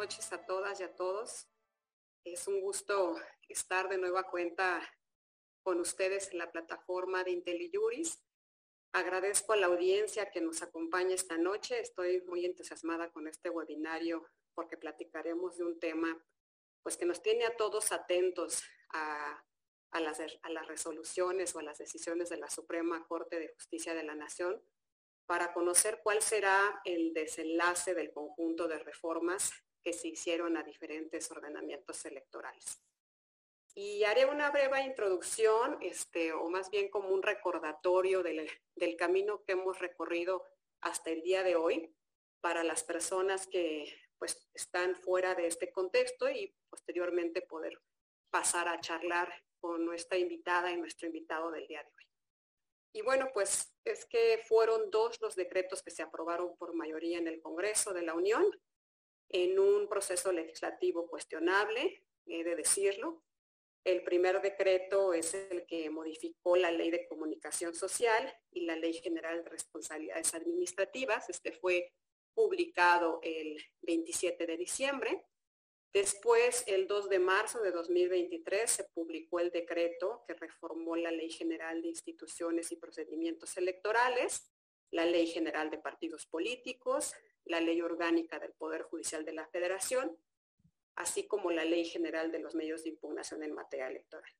noches a todas y a todos. Es un gusto estar de nueva cuenta con ustedes en la plataforma de IntelliJuris. Agradezco a la audiencia que nos acompaña esta noche. Estoy muy entusiasmada con este webinario porque platicaremos de un tema pues que nos tiene a todos atentos a, las resoluciones o a las decisiones de la Suprema Corte de Justicia de la Nación para conocer cuál será el desenlace del conjunto de reformas que se hicieron a diferentes ordenamientos electorales. Y haré una breve introducción, este, o más bien como un recordatorio del, del camino que hemos recorrido hasta el día de hoy para las personas que pues, están fuera de este contexto y posteriormente poder pasar a charlar con nuestra invitada y nuestro invitado del día de hoy. Y bueno, pues es que fueron dos los decretos que se aprobaron por mayoría en el Congreso de la Unión, en un proceso legislativo cuestionable, he de decirlo. El primer decreto es el que modificó la Ley de Comunicación Social y la Ley General de Responsabilidades Administrativas. Este fue publicado el 27 de diciembre. Después, el 2 de marzo de 2023, se publicó el decreto que reformó la Ley General de Instituciones y Procedimientos Electorales, la Ley General de Partidos Políticos, la Ley Orgánica del Poder Judicial de la Federación, así como la Ley General de los Medios de Impugnación en materia electoral.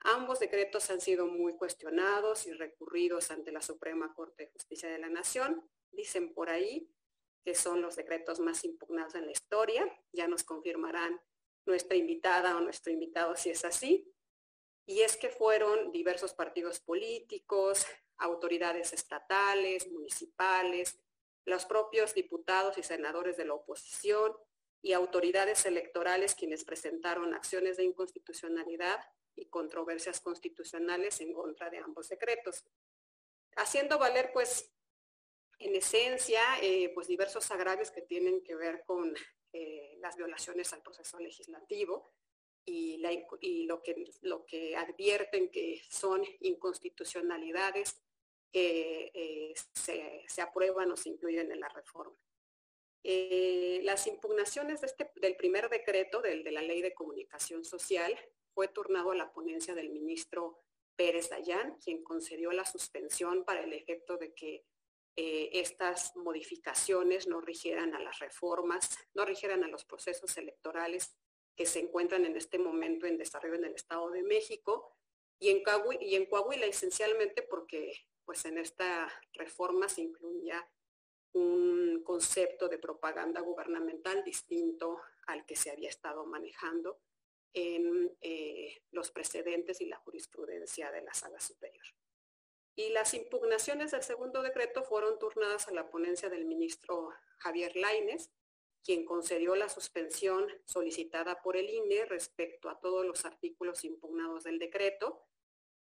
Ambos decretos han sido muy cuestionados y recurridos ante la Suprema Corte de Justicia de la Nación. Dicen por ahí que son los decretos más impugnados en la historia. Ya nos confirmarán nuestra invitada o nuestro invitado si es así. Y es que fueron diversos partidos políticos, autoridades estatales, municipales, los propios diputados y senadores de la oposición y autoridades electorales quienes presentaron acciones de inconstitucionalidad y controversias constitucionales en contra de ambos decretos. Haciendo valer pues en esencia, eh, pues diversos agravios que tienen que ver con eh, las violaciones al proceso legislativo y, lo, que, lo que advierten que son inconstitucionalidades que eh, se, aprueban o se incluyen en la reforma. las impugnaciones de este, del primer decreto, de la Ley de Comunicación Social, fue turnado a la ponencia del ministro Pérez Dayán, quien concedió la suspensión para el efecto de que eh, estas modificaciones no rigieran a las reformas, no rigieran a los procesos electorales que se encuentran en este momento en desarrollo en el Estado de México y en, y en Coahuila esencialmente porque pues en esta reforma se incluía un concepto de propaganda gubernamental distinto al que se había estado manejando en eh, los precedentes y la jurisprudencia de la sala superior. Y las impugnaciones del segundo decreto fueron turnadas a la ponencia del ministro Javier Laines, quien concedió la suspensión solicitada por el INE respecto a todos los artículos impugnados del decreto,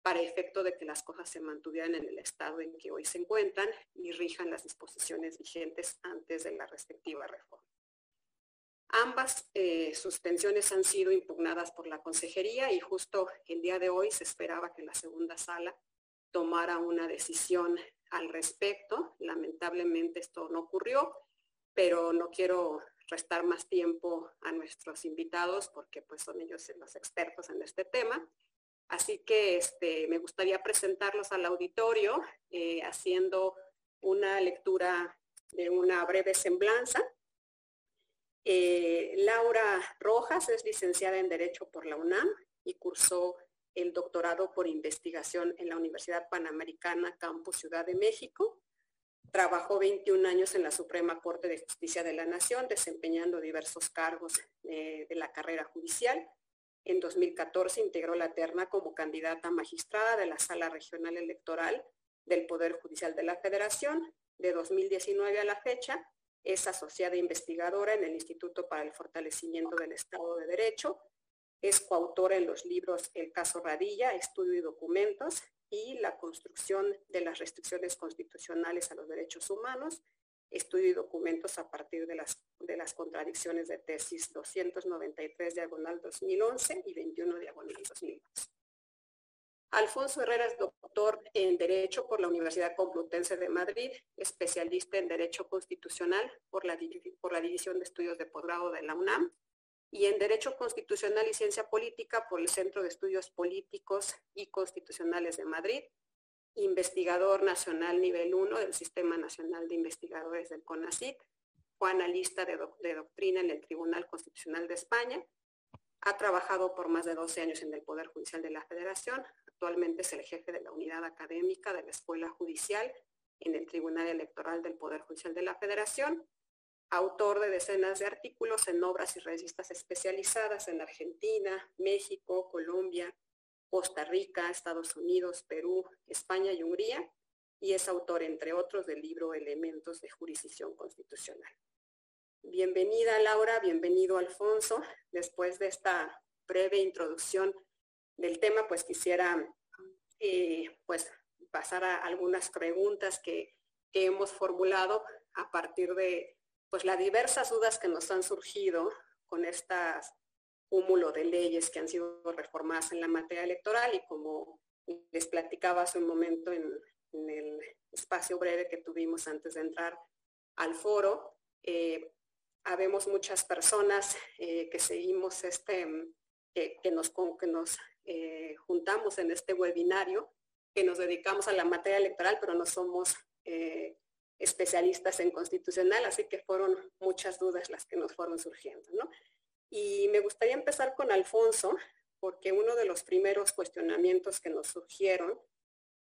para efecto de que las cosas se mantuvieran en el estado en que hoy se encuentran y rijan las disposiciones vigentes antes de la respectiva reforma. Ambas eh, suspensiones han sido impugnadas por la consejería y justo el día de hoy se esperaba que la segunda sala tomara una decisión al respecto. Lamentablemente esto no ocurrió, pero no quiero restar más tiempo a nuestros invitados porque pues son ellos los expertos en este tema. Así que este, me gustaría presentarlos al auditorio eh, haciendo una lectura de una breve semblanza. Eh, Laura Rojas es licenciada en Derecho por la UNAM y cursó el doctorado por investigación en la Universidad Panamericana Campus Ciudad de México. Trabajó 21 años en la Suprema Corte de Justicia de la Nación, desempeñando diversos cargos eh, de la carrera judicial. En 2014 integró la terna como candidata magistrada de la Sala Regional Electoral del Poder Judicial de la Federación. De 2019 a la fecha, es asociada investigadora en el Instituto para el Fortalecimiento del Estado de Derecho es coautora en los libros El caso Radilla, Estudio y Documentos y La construcción de las restricciones constitucionales a los derechos humanos, Estudio y Documentos a partir de las, de las contradicciones de tesis 293 diagonal 2011 y 21 diagonal 2011. Alfonso Herrera es doctor en Derecho por la Universidad Complutense de Madrid, especialista en Derecho Constitucional por la, por la División de Estudios de Posgrado de la UNAM y en Derecho Constitucional y Ciencia Política por el Centro de Estudios Políticos y Constitucionales de Madrid, investigador nacional nivel 1 del Sistema Nacional de Investigadores del CONACYT, fue analista de, de doctrina en el Tribunal Constitucional de España ha trabajado por más de 12 años en el Poder Judicial de la Federación. Actualmente es el jefe de la unidad académica de la Escuela Judicial en el Tribunal Electoral del Poder Judicial de la Federación. Autor de decenas de artículos en obras y revistas especializadas en Argentina, México, Colombia, Costa Rica, Estados Unidos, Perú, España y Hungría. Y es autor, entre otros, del libro Elementos de Jurisdicción Constitucional. Bienvenida Laura, bienvenido Alfonso. Después de esta breve introducción del tema, pues quisiera eh, pues pasar a algunas preguntas que, hemos formulado a partir de pues las diversas dudas que nos han surgido con este cúmulo de leyes que han sido reformadas en la materia electoral y como les platicaba hace un momento en, el espacio breve que tuvimos antes de entrar al foro, eh, habemos muchas personas eh, que seguimos este, que, nos, que nos eh, juntamos en este webinario, que nos dedicamos a la materia electoral, pero no somos eh, especialistas en constitucional, así que fueron muchas dudas las que nos fueron surgiendo. ¿no? Y me gustaría empezar con Alfonso, porque uno de los primeros cuestionamientos que nos surgieron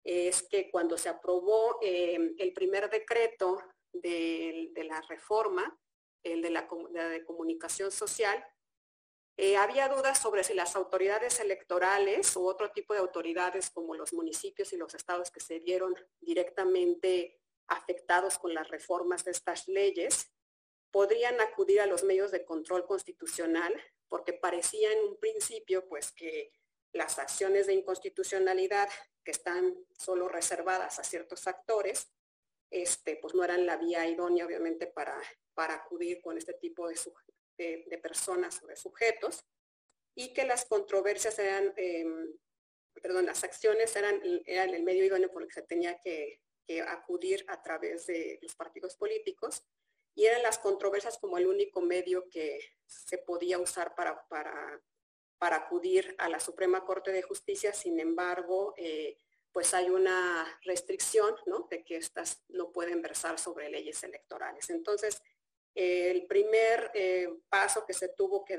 es que cuando se aprobó el primer decreto de, de la reforma, el de la, de comunicación social, eh, había dudas sobre si las autoridades electorales u otro tipo de autoridades como los municipios y los estados que se vieron directamente afectados con las reformas de estas leyes, podrían acudir a los medios de control constitucional porque parecía en un principio pues que las acciones de inconstitucionalidad que están solo reservadas a ciertos actores, este, pues no eran la vía idónea obviamente para para acudir con este tipo de, de, personas o de sujetos y que las controversias eran, em, perdón, las acciones eran, el medio idóneo por el que se tenía que, acudir a través de los partidos políticos y eran las controversias como el único medio que se podía usar para, para, para acudir a la Suprema Corte de Justicia. Sin embargo, eh, pues hay una restricción ¿no? de que estas no pueden versar sobre leyes electorales. Entonces, el primer eh, paso que se tuvo que,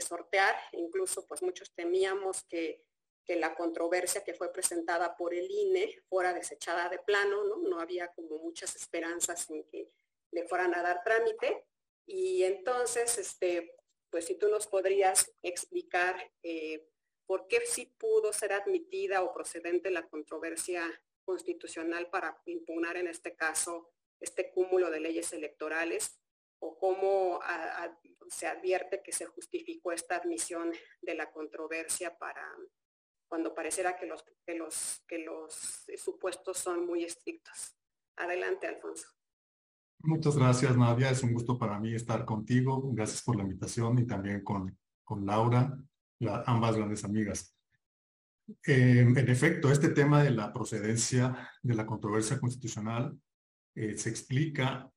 sortear, incluso pues muchos temíamos que, la controversia que fue presentada por el INE fuera desechada de plano, ¿no? No había como muchas esperanzas en que le fueran a dar trámite. Y entonces, este, pues si tú nos podrías explicar eh, por qué sí pudo ser admitida o procedente la controversia constitucional para impugnar en este caso este cúmulo de leyes electorales o cómo se advierte que se justificó esta admisión de la controversia para cuando pareciera que los, que los, que los supuestos son muy estrictos. Adelante, Alfonso. Muchas gracias, Nadia. Es un gusto para mí estar contigo. Gracias por la invitación y también con, con Laura, ambas grandes amigas. en efecto, este tema de la procedencia de la controversia constitucional eh, se explica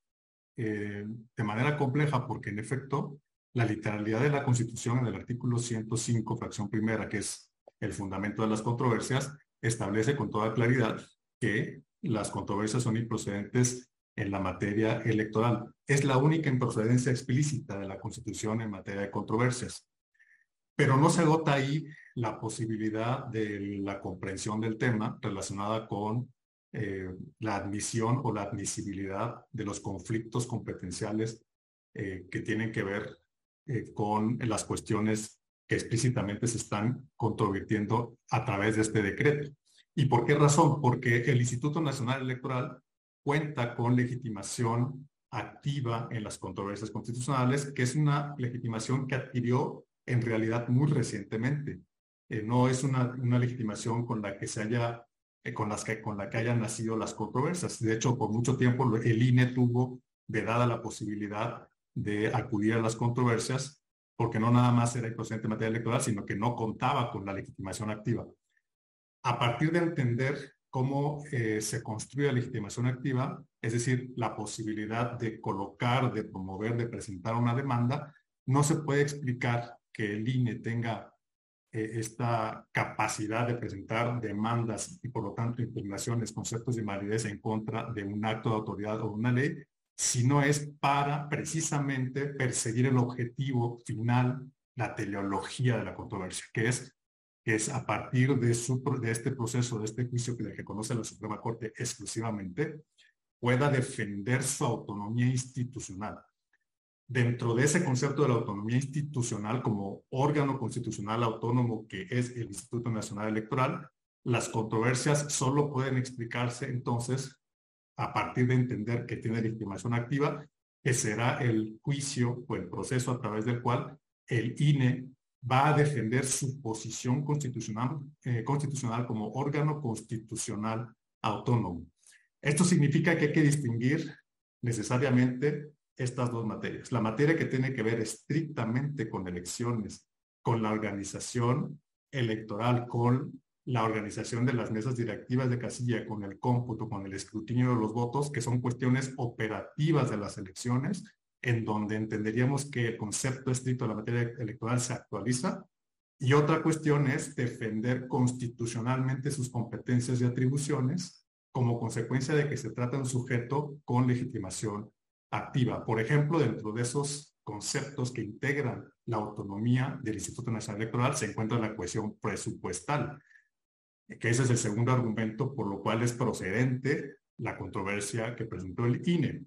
eh, de manera compleja porque en efecto la literalidad de la Constitución en el artículo 105, fracción primera, que es el fundamento de las controversias, establece con toda claridad que las controversias son improcedentes en la materia electoral. Es la única improcedencia explícita de la Constitución en materia de controversias. Pero no se agota ahí la posibilidad de la comprensión del tema relacionada con eh, la admisión o la admisibilidad de los conflictos competenciales eh, que tienen que ver eh, con las cuestiones que explícitamente se están controvirtiendo a través de este decreto. ¿Y por qué razón? Porque el Instituto Nacional Electoral cuenta con legitimación activa en las controversias constitucionales, que es una legitimación que adquirió en realidad muy recientemente. no es una, una legitimación con la que se haya eh, con, las que, con la que hayan nacido las controversias. De hecho, por mucho tiempo el INE tuvo vedada la posibilidad de acudir a las controversias porque no nada más era improcedente en materia electoral, sino que no contaba con la legitimación activa. a partir de entender cómo eh, se construye la legitimación activa, es decir, la posibilidad de colocar, de promover, de presentar una demanda, no se puede explicar que el INE tenga eh, esta capacidad de presentar demandas y por lo tanto impugnaciones, conceptos de invalidez en contra de un acto de autoridad o una ley, si no es para precisamente perseguir el objetivo final, la teleología de la controversia, que es, es a partir de, su, de este proceso, de este juicio que, que conoce la Suprema Corte exclusivamente, pueda defender su autonomía institucional. Dentro de ese concepto de la autonomía institucional como órgano constitucional autónomo que es el Instituto Nacional Electoral, las controversias solo pueden explicarse entonces a partir de entender que tiene legitimación activa, que será el juicio o el proceso a través del cual el INE va a defender su posición constitucional, eh, constitucional como órgano constitucional autónomo. Esto significa que hay que distinguir necesariamente estas dos materias. La materia que tiene que ver estrictamente con elecciones, con la organización electoral, con la organización de las mesas directivas de casilla, con el cómputo, con el escrutinio de los votos, que son cuestiones operativas de las elecciones, en donde entenderíamos que el concepto estricto de la materia electoral se actualiza. Y otra cuestión es defender constitucionalmente sus competencias y atribuciones como consecuencia de que se trata de un sujeto con legitimación activa. Por ejemplo, dentro de esos conceptos que integran la autonomía del Instituto Nacional Electoral se encuentra la cuestión presupuestal, que ese es el segundo argumento por lo cual es procedente la controversia que presentó el INE.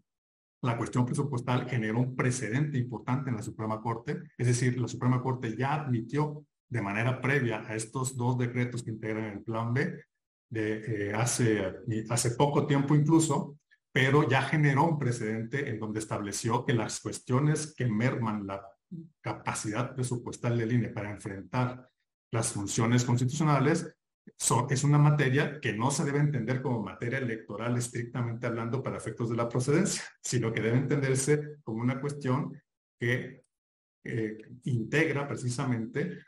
La cuestión presupuestal generó un precedente importante en la Suprema Corte, es decir, la Suprema Corte ya admitió de manera previa a estos dos decretos que integran el Plan B eh, hace, hace poco tiempo incluso, pero ya generó un precedente en donde estableció que las cuestiones que merman la capacidad presupuestal del INE para enfrentar las funciones constitucionales es una materia que no se debe entender como materia electoral estrictamente hablando para efectos de la procedencia, sino que debe entenderse como una cuestión que eh, integra precisamente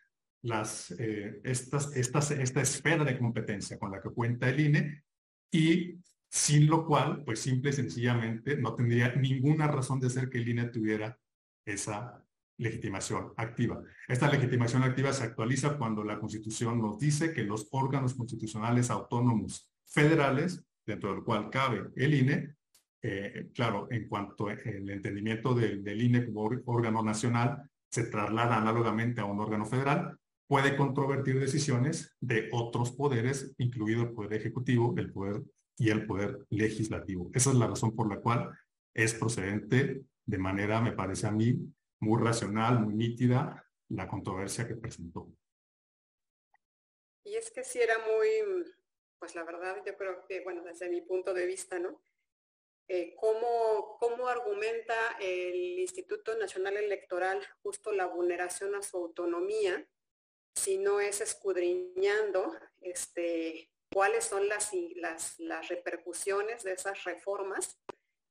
las, eh, estas, esta esfera de competencia con la que cuenta el INE y sin lo cual, pues simple y sencillamente no tendría ninguna razón de ser que el INE tuviera esa legitimación activa. Esta legitimación activa se actualiza cuando la Constitución nos dice que los órganos constitucionales autónomos federales, dentro del cual cabe el INE, eh, claro, en cuanto al entendimiento del, del INE como órgano nacional, se traslada análogamente a un órgano federal, puede controvertir decisiones de otros poderes, incluido el Poder Ejecutivo, el Poder y el poder legislativo. Esa es la razón por la cual es procedente de manera, me parece a mí, muy racional, muy nítida, la controversia que presentó. Y es que si era muy, pues la verdad yo creo que, bueno, desde mi punto de vista, ¿no? Eh, ¿cómo, ¿Cómo argumenta el Instituto Nacional Electoral justo la vulneración a su autonomía si no es escudriñando este, cuáles son las, las, las repercusiones de esas reformas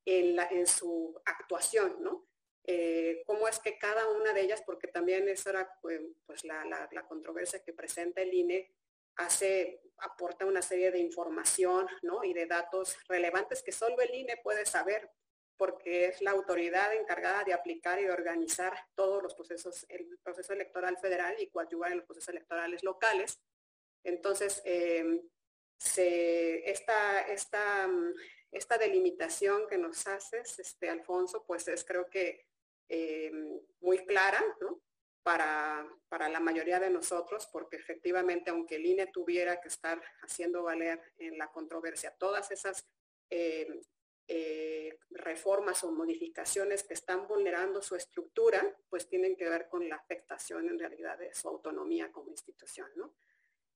en, la, en su actuación, ¿no? Eh, cómo es que cada una de ellas, porque también esa era pues, pues la, la, controversia que presenta el INE, hace, aporta una serie de información ¿no? y de datos relevantes que solo el INE puede saber, porque es la autoridad encargada de aplicar y organizar todos los procesos, el proceso electoral federal y coadyuvar en los procesos electorales locales. Entonces, eh, se, esta, esta, esta delimitación que nos haces, este, Alfonso, pues es creo que eh, muy clara. Para, para, la mayoría de nosotros, porque efectivamente, aunque el INE tuviera que estar haciendo valer en la controversia todas esas eh, eh, reformas o modificaciones que están vulnerando su estructura, pues tienen que ver con la afectación en realidad de su autonomía como institución, ¿no?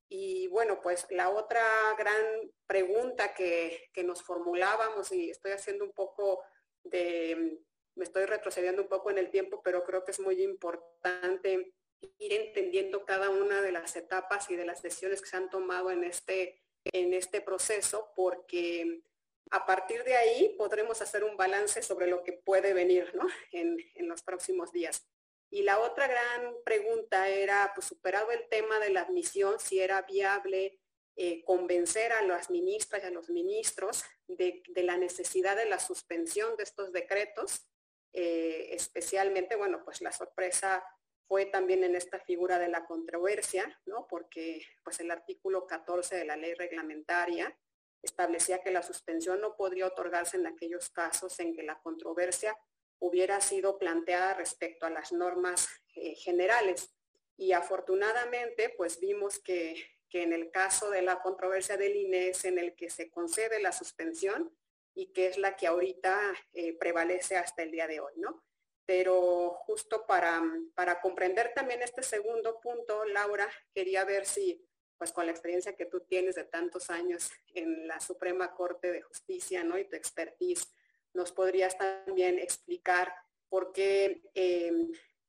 Y bueno, pues la otra gran pregunta que, nos formulábamos, y estoy haciendo un poco de, me estoy retrocediendo un poco en el tiempo, pero creo que es muy importante ir entendiendo cada una de las etapas y de las decisiones que se han tomado en este, en este proceso, porque a partir de ahí podremos hacer un balance sobre lo que puede venir ¿no? en, en los próximos días. Y la otra gran pregunta era, pues superado el tema de la admisión, si era viable eh, convencer a las ministras y a los ministros de, la necesidad de la suspensión de estos decretos, eh, especialmente, bueno, pues la sorpresa fue también en esta figura de la controversia, ¿no? Porque pues el artículo 14 de la ley reglamentaria establecía que la suspensión no podría otorgarse en aquellos casos en que la controversia hubiera sido planteada respecto a las normas eh, generales. Y afortunadamente, pues vimos que, en el caso de la controversia del INE es en el que se concede la suspensión y que es la que ahorita eh, prevalece hasta el día de hoy, ¿no? Pero justo para, para comprender también este segundo punto, Laura, quería ver si pues con la experiencia que tú tienes de tantos años en la Suprema Corte de Justicia, ¿no? Y tu expertise, nos podrías también explicar por qué eh,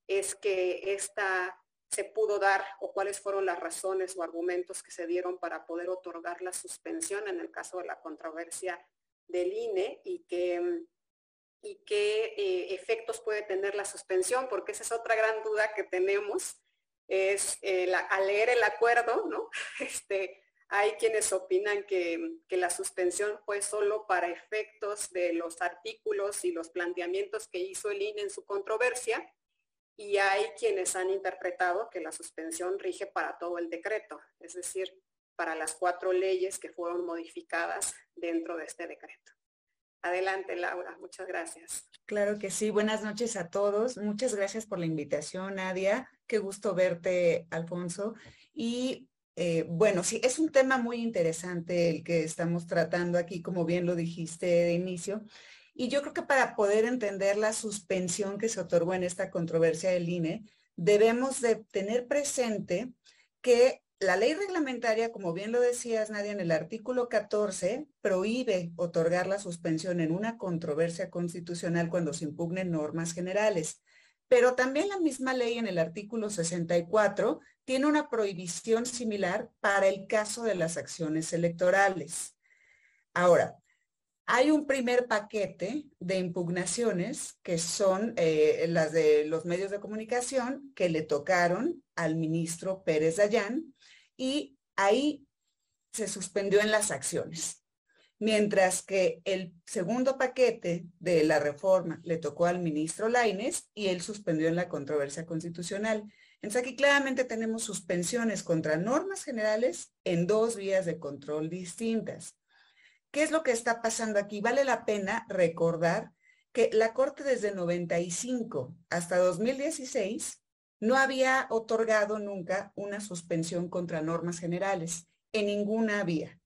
es que esta se pudo dar o cuáles fueron las razones o argumentos que se dieron para poder otorgar la suspensión en el caso de la controversia del INE y qué y qué eh, efectos puede tener la suspensión, porque esa es otra gran duda que tenemos es eh, al leer el acuerdo, ¿no? Este, hay quienes opinan que, la suspensión fue solo para efectos de los artículos y los planteamientos que hizo el INE en su controversia, y hay quienes han interpretado que la suspensión rige para todo el decreto, es decir, para las cuatro leyes que fueron modificadas dentro de este decreto. Adelante, Laura. Muchas gracias. Claro que sí. Buenas noches a todos. Muchas gracias por la invitación, Nadia. Qué gusto verte, Alfonso. Y eh, bueno, sí, es un tema muy interesante el que estamos tratando aquí, como bien lo dijiste de inicio. Y yo creo que para poder entender la suspensión que se otorgó en esta controversia del INE, debemos de tener presente que la ley reglamentaria, como bien lo decías, Nadia, en el artículo 14, prohíbe otorgar la suspensión en una controversia constitucional cuando se impugnen normas generales. Pero también la misma ley en el artículo 64 tiene una prohibición similar para el caso de las acciones electorales. Ahora, hay un primer paquete de impugnaciones que son eh, las de los medios de comunicación que le tocaron al ministro Pérez Dayán y ahí se suspendió en las acciones. Mientras que el segundo paquete de la reforma le tocó al ministro Laines y él suspendió en la controversia constitucional. Entonces aquí claramente tenemos suspensiones contra normas generales en dos vías de control distintas. ¿Qué es lo que está pasando aquí? Vale la pena recordar que la Corte desde 95 hasta 2016 no había otorgado nunca una suspensión contra normas generales en ninguna vía.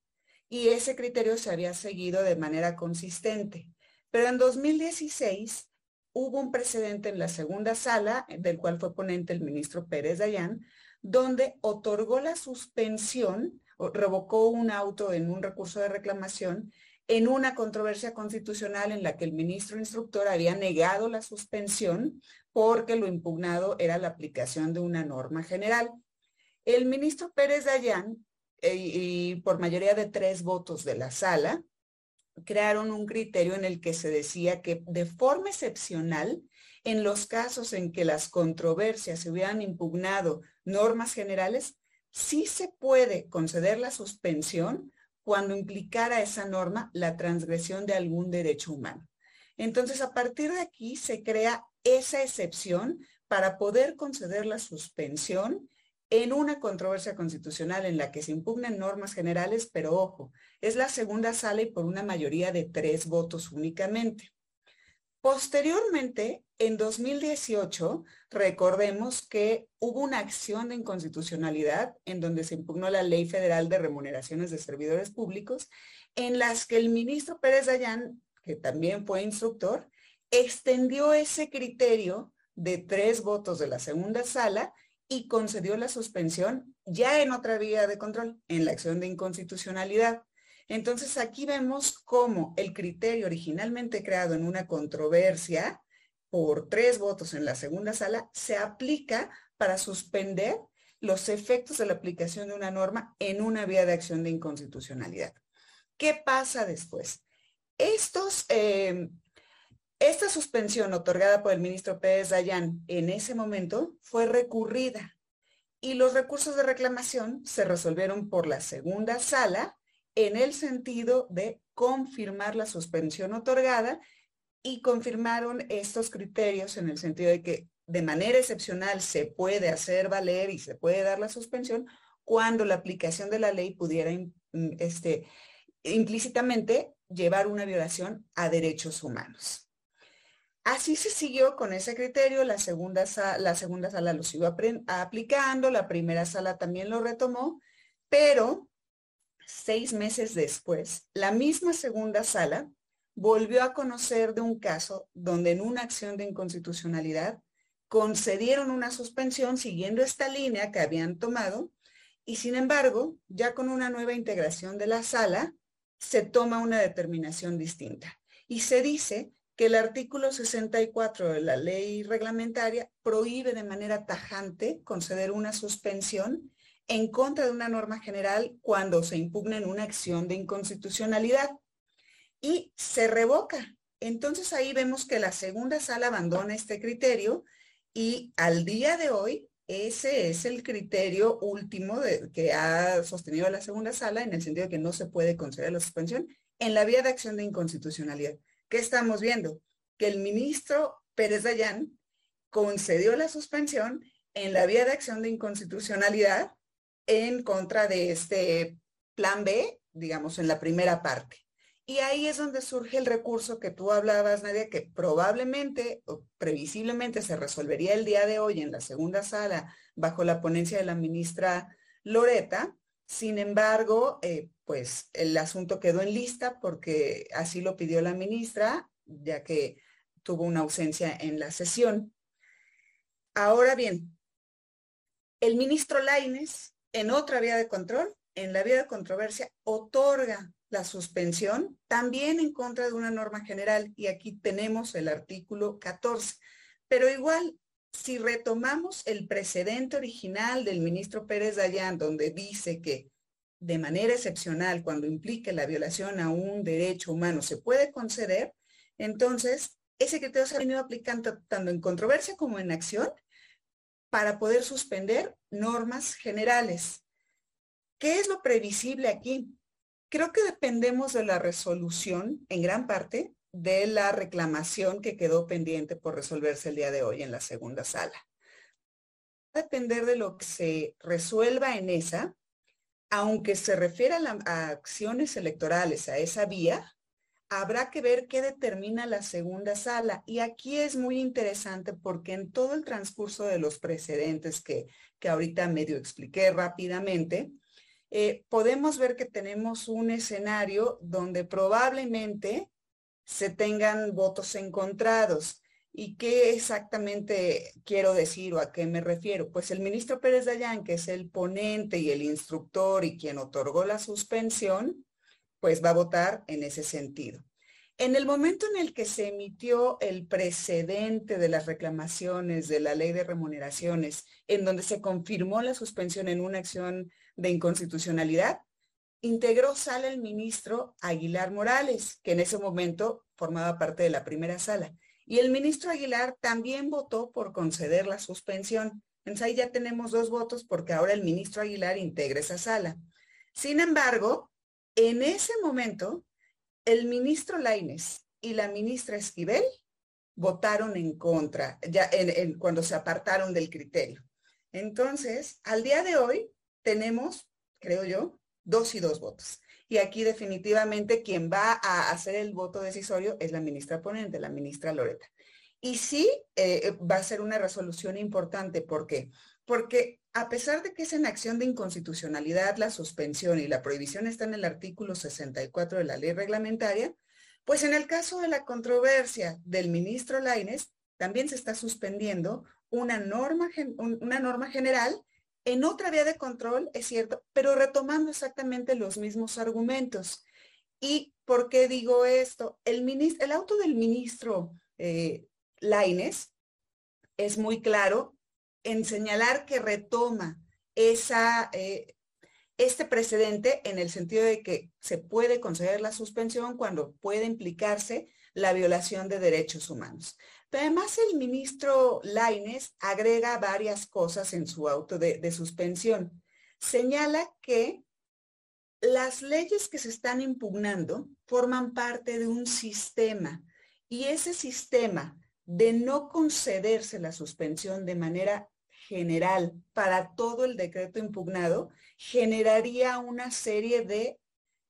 Y ese criterio se había seguido de manera consistente. Pero en 2016 hubo un precedente en la segunda sala, del cual fue ponente el ministro Pérez Dayán, donde otorgó la suspensión, o revocó un auto en un recurso de reclamación en una controversia constitucional en la que el ministro instructor había negado la suspensión porque lo impugnado era la aplicación de una norma general. El ministro Pérez Dayán, eh, y por mayoría de tres votos de la sala, crearon un criterio en el que se decía que de forma excepcional, en los casos en que las controversias se hubieran impugnado normas generales, sí se puede conceder la suspensión cuando implicara esa norma la transgresión de algún derecho humano. Entonces, a partir de aquí se crea esa excepción para poder conceder la suspensión en una controversia constitucional en la que se impugnan normas generales, pero ojo, es la segunda sala y por una mayoría de tres votos únicamente. Posteriormente, en 2018, recordemos que hubo una acción de inconstitucionalidad en donde se impugnó la Ley Federal de Remuneraciones de Servidores Públicos, en las que el ministro Pérez Dayán, que también fue instructor, extendió ese criterio de tres votos de la segunda sala y concedió la suspensión ya en otra vía de control, en la acción de inconstitucionalidad. Entonces aquí vemos cómo el criterio originalmente creado en una controversia por tres votos en la segunda sala se aplica para suspender los efectos de la aplicación de una norma en una vía de acción de inconstitucionalidad. ¿Qué pasa después? Estos, eh, esta suspensión otorgada por el ministro Pérez Dayán en ese momento fue recurrida y los recursos de reclamación se resolvieron por la segunda sala en el sentido de confirmar la suspensión otorgada y confirmaron estos criterios en el sentido de que de manera excepcional se puede hacer valer y se puede dar la suspensión cuando la aplicación de la ley pudiera este, implícitamente llevar una violación a derechos humanos. Así se siguió con ese criterio, la segunda, la segunda sala lo siguió aplicando, la primera sala también lo retomó, pero seis meses después, la misma segunda sala volvió a conocer de un caso donde en una acción de inconstitucionalidad concedieron una suspensión siguiendo esta línea que habían tomado y sin embargo, ya con una nueva integración de la sala, se toma una determinación distinta. Y se dice que el artículo 64 de la ley reglamentaria prohíbe de manera tajante conceder una suspensión en contra de una norma general cuando se impugna en una acción de inconstitucionalidad y se revoca. Entonces ahí vemos que la segunda sala abandona este criterio y al día de hoy ese es el criterio último que ha sostenido la segunda sala en el sentido de que no se puede conceder la suspensión en la vía de acción de inconstitucionalidad. ¿Qué estamos viendo? Que el ministro Pérez Dayán concedió la suspensión en la vía de acción de inconstitucionalidad en contra de este plan B, digamos, en la primera parte. Y ahí es donde surge el recurso que tú hablabas, Nadia, que probablemente o previsiblemente se resolvería el día de hoy en la segunda sala bajo la ponencia de la ministra Loreta. Sin embargo, eh, pues el asunto quedó en lista porque así lo pidió la ministra, ya que tuvo una ausencia en la sesión. Ahora bien, el ministro Laines, en otra vía de control, en la vía de controversia, otorga la suspensión también en contra de una norma general y aquí tenemos el artículo 14. Pero igual, si retomamos el precedente original del ministro Pérez Dayán, donde dice que de manera excepcional, cuando implique la violación a un derecho humano, se puede conceder, entonces ese criterio se ha venido aplicando tanto en controversia como en acción para poder suspender normas generales. ¿Qué es lo previsible aquí? Creo que dependemos de la resolución, en gran parte, de la reclamación que quedó pendiente por resolverse el día de hoy en la segunda sala. Va a depender de lo que se resuelva en esa, aunque se refiera a, acciones electorales, a esa vía, habrá que ver qué determina la segunda sala. Y aquí es muy interesante porque en todo el transcurso de los precedentes que, que ahorita medio expliqué rápidamente, eh, podemos ver que tenemos un escenario donde probablemente se tengan votos encontrados. ¿Y qué exactamente quiero decir o a qué me refiero? Pues el ministro Pérez Dayán, que es el ponente y el instructor y quien otorgó la suspensión, pues va a votar en ese sentido. En el momento en el que se emitió el precedente de las reclamaciones de la ley de remuneraciones, en donde se confirmó la suspensión en una acción de inconstitucionalidad, integró sala el ministro Aguilar Morales, que en ese momento formaba parte de la primera sala. Y el ministro Aguilar también votó por conceder la suspensión. Entonces ahí ya tenemos dos votos porque ahora el ministro Aguilar integra esa sala. Sin embargo, en ese momento, el ministro Laines y la ministra Esquivel votaron en contra, ya en, cuando se apartaron del criterio. Entonces, al día de hoy tenemos, creo yo, dos y dos votos. Y aquí definitivamente quien va a hacer el voto decisorio es la ministra ponente, la ministra Loreta. Y sí, eh, va a ser una resolución importante. ¿Por qué? Porque a pesar de que es en acción de inconstitucionalidad la suspensión y la prohibición está en el artículo 64 de la ley reglamentaria, pues en el caso de la controversia del ministro Laines, también se está suspendiendo una norma, una norma general en otra vía de control, es cierto, pero retomando exactamente los mismos argumentos. ¿Y por qué digo esto? El, auto del ministro eh, Laines es muy claro en señalar que retoma eh, este precedente en el sentido de que se puede conceder la suspensión cuando puede implicarse la violación de derechos humanos. Además el ministro Laines agrega varias cosas en su auto de, suspensión. Señala que las leyes que se están impugnando forman parte de un sistema y ese sistema de no concederse la suspensión de manera general para todo el decreto impugnado generaría una serie de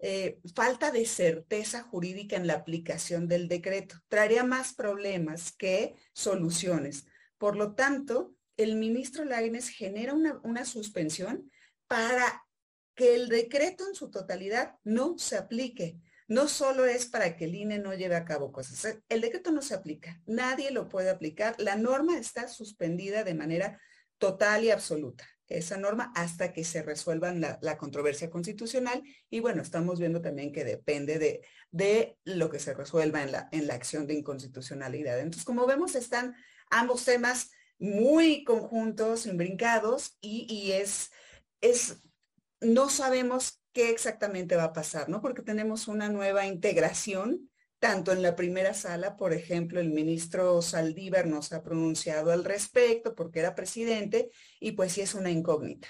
eh, falta de certeza jurídica en la aplicación del decreto. Traería más problemas que soluciones. Por lo tanto, el ministro Laines genera una, una suspensión para que el decreto en su totalidad no se aplique. No solo es para que el INE no lleve a cabo cosas. El decreto no se aplica. Nadie lo puede aplicar. La norma está suspendida de manera total y absoluta esa norma hasta que se resuelvan la, controversia constitucional. Y bueno, estamos viendo también que depende de, de lo que se resuelva en la, en la acción de inconstitucionalidad. Entonces, como vemos, están ambos temas muy conjuntos, imbrincados, y, y es, es, no sabemos qué exactamente va a pasar, ¿no? Porque tenemos una nueva integración tanto en la primera sala, por ejemplo, el ministro Saldívar nos ha pronunciado al respecto porque era presidente y pues sí es una incógnita.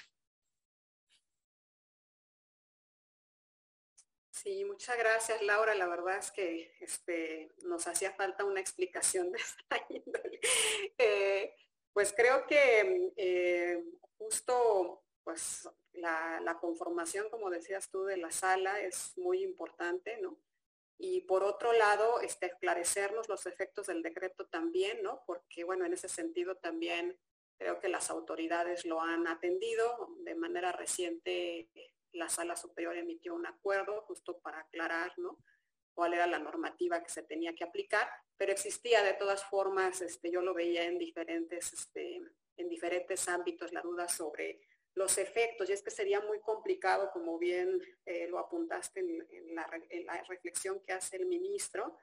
Sí, muchas gracias Laura. La verdad es que este, nos hacía falta una explicación de esta. Eh, pues creo que eh, justo pues la, la, conformación, como decías tú, de la sala es muy importante, ¿no? Y por otro lado, este, esclarecernos los efectos del decreto también, ¿no? Porque, bueno, en ese sentido también creo que las autoridades lo han atendido. De manera reciente, la Sala Superior emitió un acuerdo justo para aclarar, ¿no? cuál era la normativa que se tenía que aplicar, pero existía de todas formas, este, yo lo veía en diferentes, este, en diferentes ámbitos la duda sobre los efectos, y es que sería muy complicado, como bien eh, lo apuntaste en, la, reflexión que hace el ministro,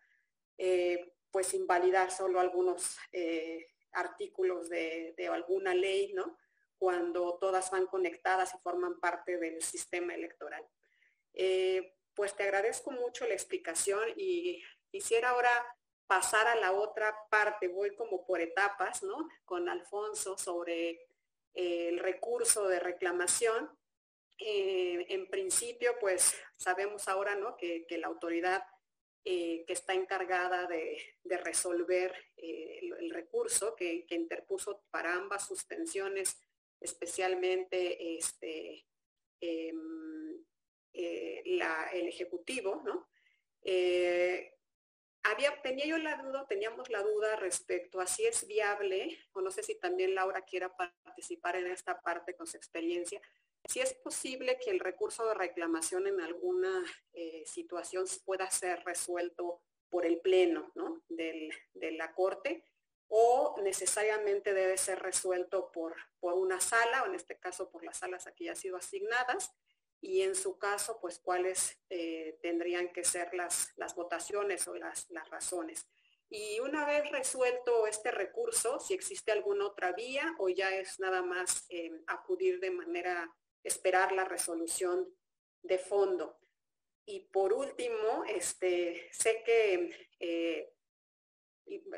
eh, pues invalidar solo algunos eh, artículos de, alguna ley, ¿no? Cuando todas van conectadas y forman parte del sistema electoral. pues te agradezco mucho la explicación y quisiera ahora pasar a la otra parte, voy como por etapas, ¿no? Con Alfonso sobre el recurso de reclamación. Eh, en principio, pues sabemos ahora ¿no? que, la autoridad eh, que está encargada de, resolver eh, el, recurso que, interpuso para ambas suspensiones, especialmente este, em, el Ejecutivo, ¿no? Había, tenía yo la duda, teníamos la duda respecto a si es viable, o no sé si también Laura quiera participar en esta parte con su experiencia, si es posible que el recurso de reclamación en alguna eh, situación pueda ser resuelto por el pleno de la Corte o necesariamente debe ser resuelto por, por una sala, o en este caso por las salas aquí ya sido asignadas, y en su caso, pues cuáles eh, tendrían que ser las, las votaciones o las, las, razones. Y una vez resuelto este recurso, si existe alguna otra vía o ya es nada más eh, acudir de manera, esperar la resolución de fondo. Y por último, este, sé que eh,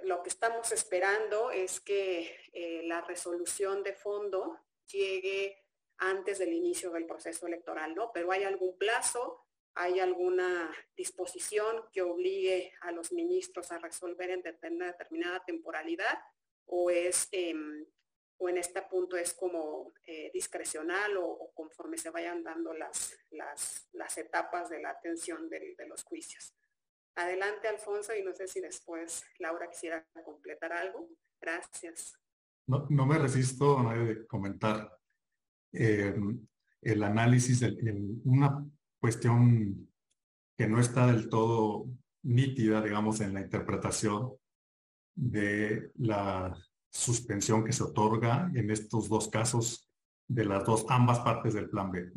lo que estamos esperando es que la resolución de fondo llegue antes del inicio del proceso electoral, ¿no? Pero hay algún plazo, hay alguna disposición que obligue a los ministros a resolver en determinada temporalidad o es em, o en este punto es como eh, discrecional o, conforme se vayan dando las, las, etapas de la atención de, los juicios. Adelante, Alfonso, y no sé si después Laura quisiera completar algo. Gracias. No, no me resisto a comentar eh, el análisis, de una cuestión que no está del todo nítida, digamos, en la interpretación de la suspensión que se otorga en estos dos casos de las dos, ambas partes del plan B.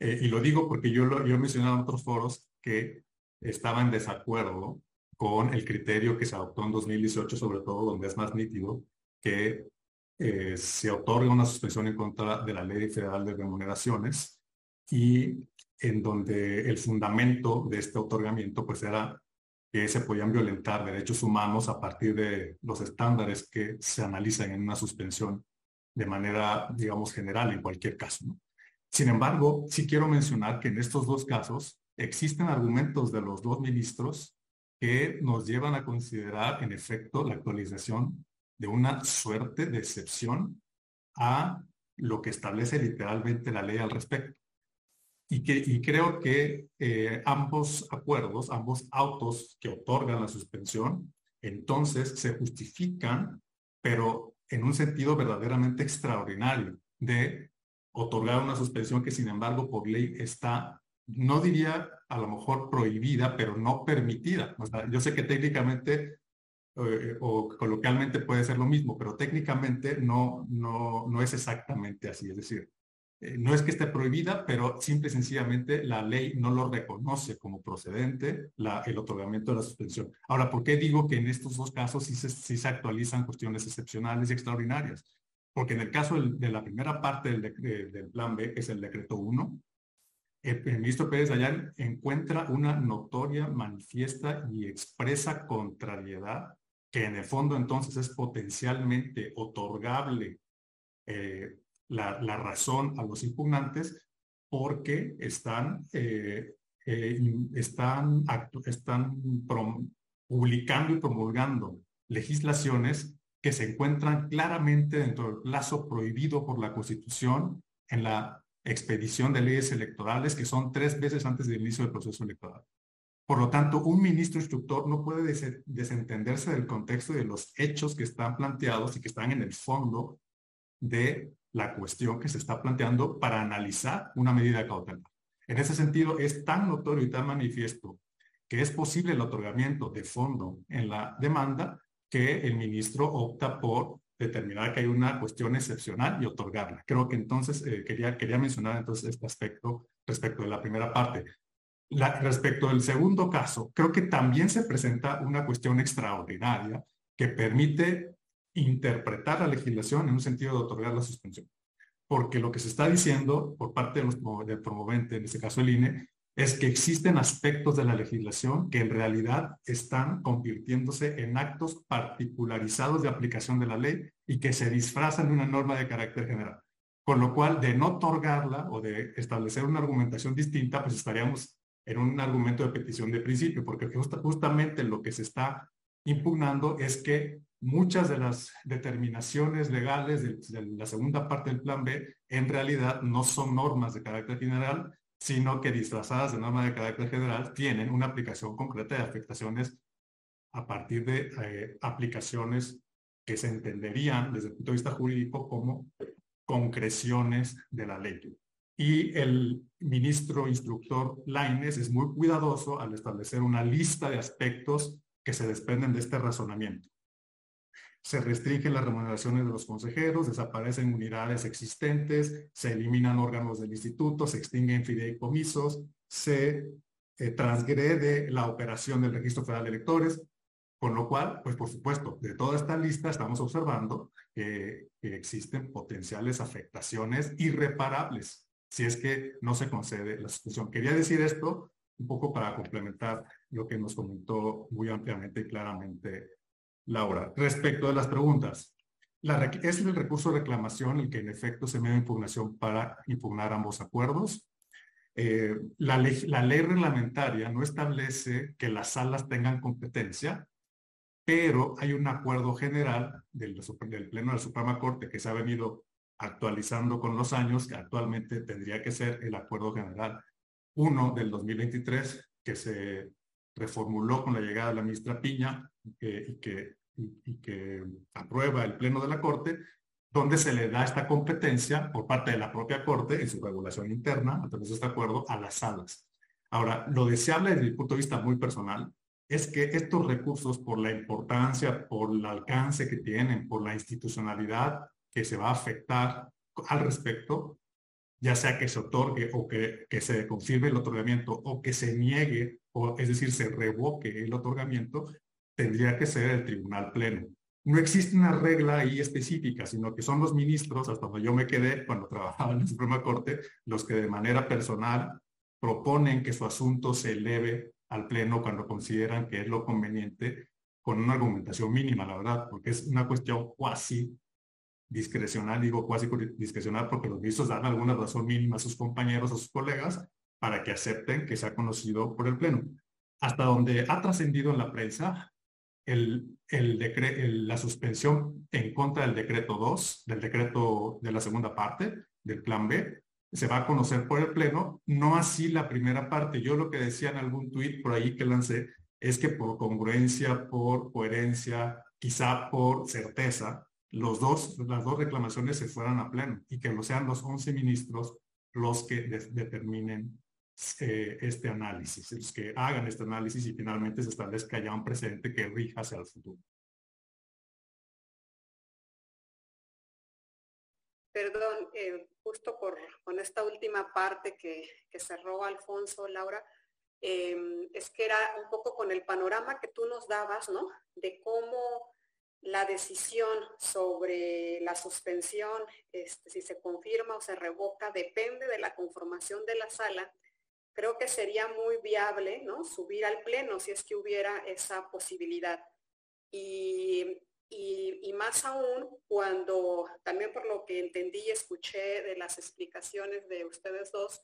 Eh, y lo digo porque yo, lo, yo he mencionado en otros foros que estaba en desacuerdo con el criterio que se adoptó en 2018, sobre todo donde es más nítido que eh, se otorga una suspensión en contra de la Ley Federal de Remuneraciones y en donde el fundamento de este otorgamiento pues era que se podían violentar derechos humanos a partir de los estándares que se analizan en una suspensión de manera, digamos, general en cualquier caso. Sin embargo, sí quiero mencionar que en estos dos casos existen argumentos de los dos ministros que nos llevan a considerar, en efecto, la actualización de una suerte de excepción a lo que establece literalmente la ley al respecto. Y, que, y creo que eh, ambos acuerdos, ambos autos que otorgan la suspensión, entonces se justifican, pero en un sentido verdaderamente extraordinario de otorgar una suspensión que sin embargo por ley está, no diría a lo mejor prohibida, pero no permitida. yo sé que técnicamente eh, o coloquialmente puede ser lo mismo, pero técnicamente no, no, no es exactamente así. Es decir, eh, no es que esté prohibida, pero simple y sencillamente la ley no lo reconoce como procedente la, el otorgamiento de la suspensión. Ahora, ¿por qué digo que en estos dos casos sí se, sí se actualizan cuestiones excepcionales y extraordinarias? Porque en el caso de la primera parte del, plan B, que es el decreto 1, el, ministro Pérez Dayán encuentra una notoria, manifiesta y expresa contrariedad que en el fondo entonces es potencialmente otorgable eh, la, razón a los impugnantes porque están, eh, eh, están, están publicando y promulgando legislaciones que se encuentran claramente dentro del plazo prohibido por la Constitución en la expedición de leyes electorales que son tres veces antes del inicio del proceso electoral. Por lo tanto, un ministro instructor no puede desentenderse del contexto de los hechos que están planteados y que están en el fondo de la cuestión que se está planteando para analizar una medida cautelar. En ese sentido, es tan notorio y tan manifiesto que es posible el otorgamiento de fondo en la demanda que el ministro opta por determinar que hay una cuestión excepcional y otorgarla. Creo que entonces eh, quería, quería mencionar entonces este aspecto respecto de la primera parte. Respecto del segundo caso, creo que también se presenta una cuestión extraordinaria que permite interpretar la legislación en un sentido de otorgar la suspensión. Porque lo que se está diciendo por parte de del promovente, en este caso el INE, es que existen aspectos de la legislación que en realidad están convirtiéndose en actos particularizados de aplicación de la ley y que se disfrazan de una norma de carácter general. Con lo cual, de no otorgarla o de establecer una argumentación distinta, pues estaríamos en un argumento de petición de principio, porque justamente lo que se está impugnando es que muchas de las determinaciones legales de, la segunda parte del plan B en realidad no son normas de carácter general, sino que disfrazadas de normas de carácter general tienen una aplicación concreta de afectaciones a partir de eh, aplicaciones que se entenderían desde el punto de vista jurídico como concreciones de la ley. Y el ministro instructor Laines es muy cuidadoso al establecer una lista de aspectos que se desprenden de este razonamiento. Se restringen las remuneraciones de los consejeros, desaparecen unidades existentes, se eliminan órganos del instituto, se extinguen fideicomisos, se eh, transgrede la operación del Registro Federal de Electores, con lo cual, pues por supuesto, de toda esta lista estamos observando que, que existen potenciales afectaciones irreparables si es que no se concede la suspensión. Quería decir esto un poco para complementar lo que nos comentó muy ampliamente y claramente Laura. Respecto de las preguntas, es el recurso de reclamación el que en efecto se da impugnación para impugnar ambos acuerdos. Eh, la, ley, la ley reglamentaria no establece que las salas tengan competencia, pero hay un acuerdo general del, del Pleno de la Suprema Corte que se ha venido actualizando con los años, que actualmente tendría que ser el Acuerdo General 1 del 2023, que se reformuló con la llegada de la ministra Piña y, que, y, que aprueba el Pleno de la Corte, donde se le da esta competencia por parte de la propia Corte en su regulación interna, a través de este acuerdo, a las salas. Ahora, lo deseable desde el punto de vista muy personal es que estos recursos, por la importancia, por el alcance que tienen, por la institucionalidad que se va a afectar al respecto, ya sea que se otorgue o que, se confirme el otorgamiento o que se niegue, o es decir, se revoque el otorgamiento, tendría que ser el tribunal pleno. No existe una regla ahí específica, sino que son los ministros, hasta donde yo me quedé cuando trabajaba en la Suprema Corte, los que de manera personal proponen que su asunto se eleve al Pleno cuando consideran que es lo conveniente con una argumentación mínima, la verdad, porque es una cuestión cuasi discrecional, digo cuasi discrecional porque los ministros dan alguna razón mínima a sus compañeros, a sus colegas, para que acepten que sea conocido por el Pleno. Hasta donde ha trascendido en la prensa, el, el, la suspensión en contra del decreto 2, del decreto de la segunda parte, del plan B, se va a conocer por el Pleno, no así la primera parte. Yo lo que decía en algún tuit por ahí que lancé es que por congruencia, por coherencia, quizá por certeza, los dos, las dos reclamaciones se fueran a pleno y que lo sean los 11 ministros los que determinen eh, este análisis, los que hagan este análisis y finalmente se establezca ya un precedente que rija hacia el futuro. Perdón, eh, justo por, con esta última parte que, que cerró Alfonso, Laura, eh, es que era un poco con el panorama que tú nos dabas, ¿no? De cómo la decisión sobre la suspensión, este, si se confirma o se revoca, depende de la conformación de la sala. Creo que sería muy viable ¿no? subir al pleno si es que hubiera esa posibilidad. Y, y, más aún cuando, también por lo que entendí y escuché de las explicaciones de ustedes dos,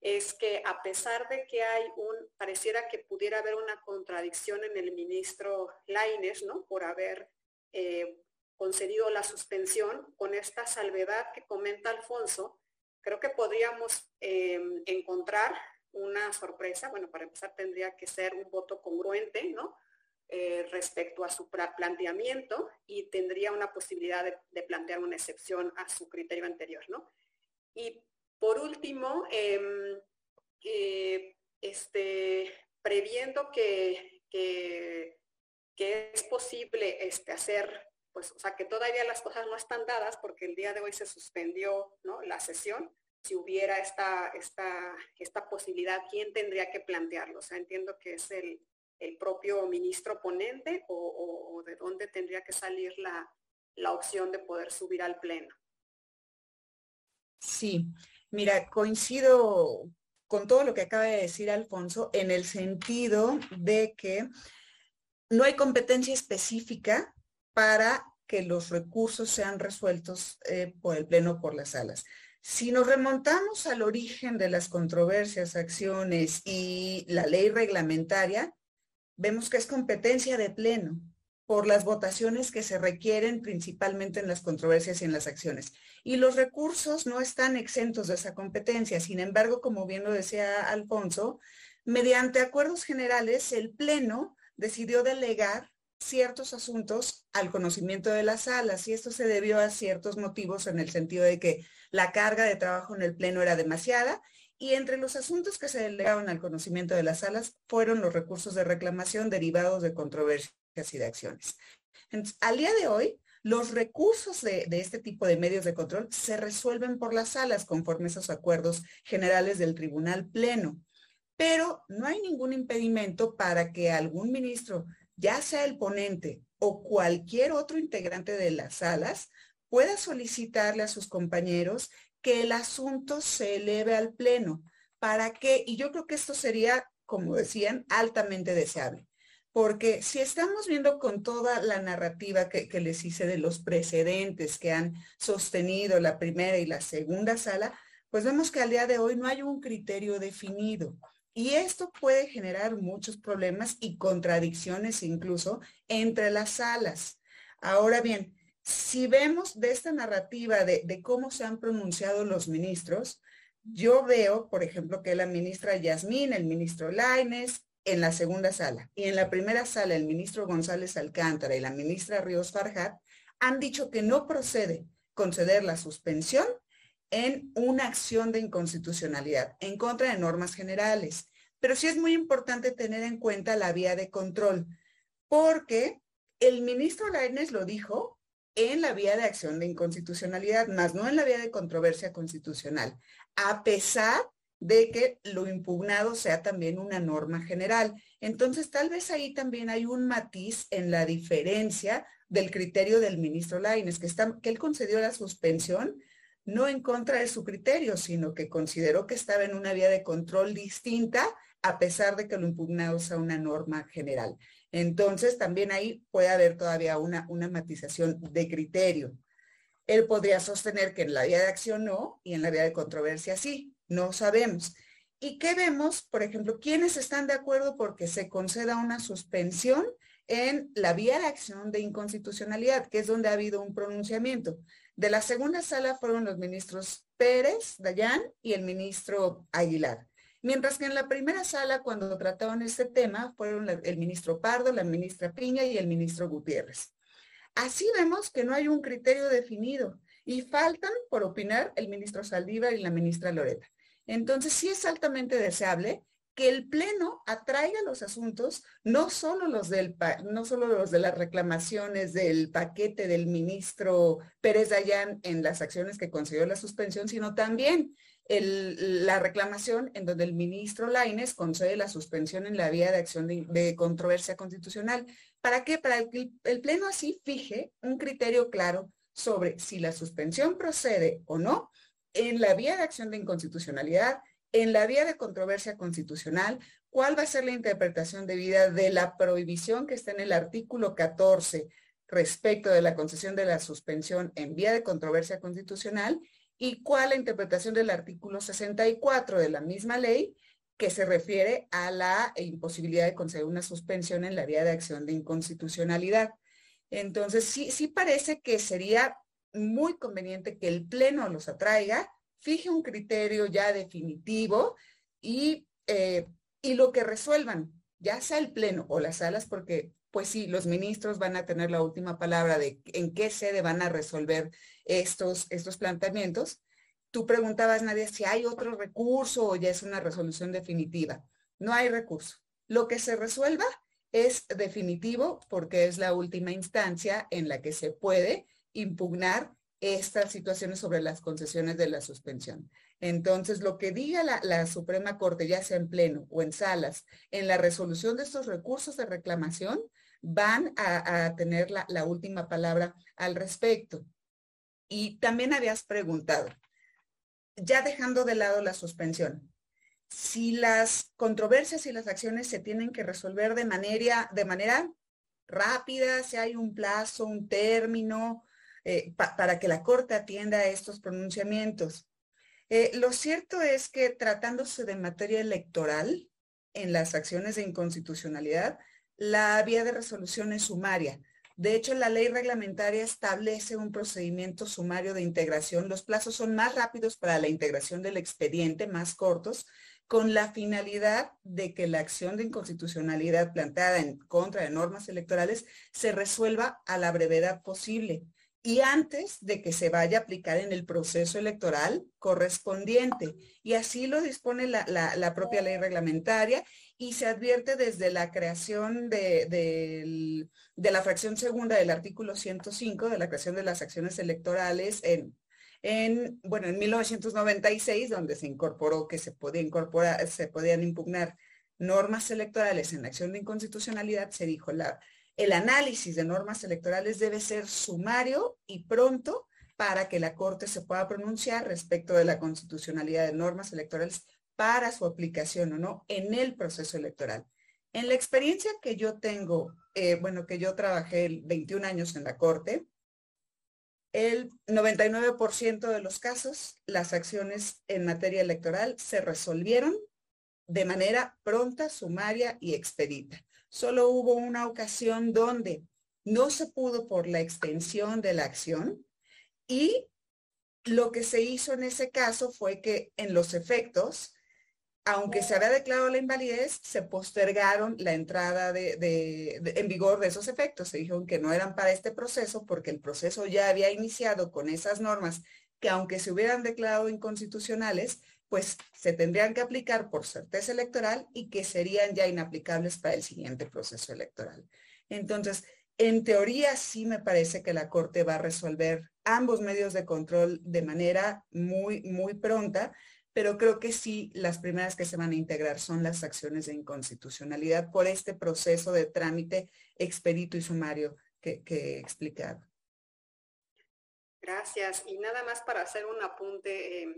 es que a pesar de que hay un, pareciera que pudiera haber una contradicción en el ministro Laines, ¿no? Por haber eh, concedido la suspensión, con esta salvedad que comenta Alfonso, creo que podríamos eh, encontrar una sorpresa. Bueno, para empezar tendría que ser un voto congruente, ¿no? Eh, respecto a su planteamiento y tendría una posibilidad de, plantear una excepción a su criterio anterior, ¿no? Y por último, em, este, previendo que, que que es posible este, hacer, pues, o sea, que todavía las cosas no están dadas porque el día de hoy se suspendió ¿no? la sesión. Si hubiera esta, esta, esta posibilidad, ¿quién tendría que plantearlo? O sea, entiendo que es el, el propio ministro ponente o, de dónde tendría que salir la, la opción de poder subir al pleno. Sí, mira, coincido con todo lo que acaba de decir Alfonso en el sentido de que no hay competencia específica para que los recursos sean resueltos eh, por el Pleno por las salas. Si nos remontamos al origen de las controversias, acciones y la ley reglamentaria, vemos que es competencia de Pleno por las votaciones que se requieren principalmente en las controversias y en las acciones. Y los recursos no están exentos de esa competencia. Sin embargo, como bien lo decía Alfonso, mediante acuerdos generales, el Pleno decidió delegar ciertos asuntos al conocimiento de las salas y esto se debió a ciertos motivos en el sentido de que la carga de trabajo en el Pleno era demasiada y entre los asuntos que se delegaron al conocimiento de las salas fueron los recursos de reclamación derivados de controversias y de acciones. al día de hoy, los recursos de, este tipo de medios de control se resuelven por las salas conforme a esos acuerdos generales del Tribunal Pleno pero no hay ningún impedimento para que algún ministro, ya sea el ponente o cualquier otro integrante de las salas, pueda solicitarle a sus compañeros que el asunto se eleve al pleno. ¿Para qué? Y yo creo que esto sería, como decían, altamente deseable. Porque si estamos viendo con toda la narrativa que, que les hice de los precedentes que han sostenido la primera y la segunda sala, pues vemos que al día de hoy no hay un criterio definido. Y esto puede generar muchos problemas y contradicciones incluso entre las salas. Ahora bien, si vemos de esta narrativa de, cómo se han pronunciado los ministros, yo veo, por ejemplo, que la ministra Yasmín, el ministro Laines, en la segunda sala y en la primera sala el ministro González Alcántara y la ministra Ríos Farjat han dicho que no procede conceder la suspensión en una acción de inconstitucionalidad en contra de normas generales. Pero sí es muy importante tener en cuenta la vía de control, porque el ministro Lainez lo dijo en la vía de acción de inconstitucionalidad, más no en la vía de controversia constitucional, a pesar de que lo impugnado sea también una norma general. Entonces, tal vez ahí también hay un matiz en la diferencia del criterio del ministro Laines, que, está, que él concedió la suspensión no en contra de su criterio, sino que consideró que estaba en una vía de control distinta a pesar de que lo impugnado sea una norma general. Entonces, también ahí puede haber todavía una, una matización de criterio. Él podría sostener que en la vía de acción no y en la vía de controversia sí, no sabemos. ¿Y qué vemos? Por ejemplo, ¿quiénes están de acuerdo porque se conceda una suspensión en la vía de acción de inconstitucionalidad, que es donde ha habido un pronunciamiento? De la segunda sala fueron los ministros Pérez, Dayán y el ministro Aguilar. Mientras que en la primera sala, cuando trataron este tema, fueron el ministro Pardo, la ministra Piña y el ministro Gutiérrez. Así vemos que no hay un criterio definido y faltan por opinar el ministro Saldívar y la ministra Loreta. Entonces, sí es altamente deseable que el Pleno atraiga los asuntos, no solo los, del, no solo los de las reclamaciones del paquete del ministro Pérez Dayán en las acciones que concedió la suspensión, sino también la reclamación en donde el ministro Laines concede la suspensión en la vía de acción de, controversia constitucional. ¿Para qué? Para que el Pleno así fije un criterio claro sobre si la suspensión procede o no en la vía de acción de inconstitucionalidad, en la vía de controversia constitucional, cuál va a ser la interpretación debida de la prohibición que está en el artículo 14 respecto de la concesión de la suspensión en vía de controversia constitucional y cuál la interpretación del artículo 64 de la misma ley que se refiere a la imposibilidad de conceder una suspensión en la vía de acción de inconstitucionalidad. Entonces, sí, sí parece que sería muy conveniente que el Pleno los atraiga, fije un criterio ya definitivo y, eh, y lo que resuelvan, ya sea el Pleno o las salas, porque pues sí, los ministros van a tener la última palabra de en qué sede van a resolver estos, estos planteamientos. Tú preguntabas, Nadia, si hay otro recurso o ya es una resolución definitiva. No hay recurso. Lo que se resuelva es definitivo porque es la última instancia en la que se puede impugnar estas situaciones sobre las concesiones de la suspensión. Entonces, lo que diga la, Suprema Corte, ya sea en pleno o en salas, en la resolución de estos recursos de reclamación, van a, tener la, la última palabra al respecto. Y también habías preguntado, ya dejando de lado la suspensión, si las controversias y las acciones se tienen que resolver de manera, de manera rápida, si hay un plazo, un término, eh, para que la Corte atienda a estos pronunciamientos. Eh, lo cierto es que tratándose de materia electoral, en las acciones de inconstitucionalidad, la vía de resolución es sumaria. De hecho, la ley reglamentaria establece un procedimiento sumario de integración. Los plazos son más rápidos para la integración del expediente, más cortos, con la finalidad de que la acción de inconstitucionalidad planteada en contra de normas electorales se resuelva a la brevedad posible y antes de que se vaya a aplicar en el proceso electoral correspondiente. Y así lo dispone la, propia ley reglamentaria y se advierte desde la creación de, la fracción segunda del artículo 105 de la creación de las acciones electorales en, en, bueno, en 1996, donde se incorporó que se podía incorporar, se podían impugnar normas electorales en la acción de inconstitucionalidad, se dijo la, el análisis de normas electorales debe ser sumario y pronto para que la Corte se pueda pronunciar respecto de la constitucionalidad de normas electorales para su aplicación o no en el proceso electoral. En la experiencia que yo tengo, eh, bueno, que yo trabajé 21 años en la Corte, el 99% de los casos, las acciones en materia electoral se resolvieron de manera pronta, sumaria y expedita. Solo hubo una ocasión donde no se pudo por la extensión de la acción y lo que se hizo en ese caso fue que en los efectos, aunque se había declarado la invalidez, se postergaron la entrada de, en vigor de esos efectos. Se dijeron que no eran para este proceso porque el proceso ya había iniciado con esas normas que aunque se hubieran declarado inconstitucionales, pues se tendrían que aplicar por certeza electoral y que serían ya inaplicables para el siguiente proceso electoral. Entonces, en teoría sí me parece que la Corte va a resolver ambos medios de control de manera muy, muy pronta, pero creo que sí las primeras que se van a integrar son las acciones de inconstitucionalidad por este proceso de trámite expedito y sumario que, que he explicado. Gracias. Y nada más para hacer un apunte eh,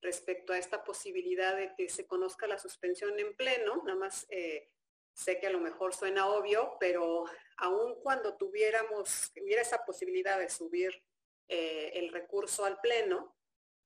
respecto a esta posibilidad de que se conozca la suspensión en pleno, nada más eh, sé que a lo mejor suena obvio, pero aun cuando tuviéramos, hubiera esa posibilidad de subir eh, el recurso al pleno,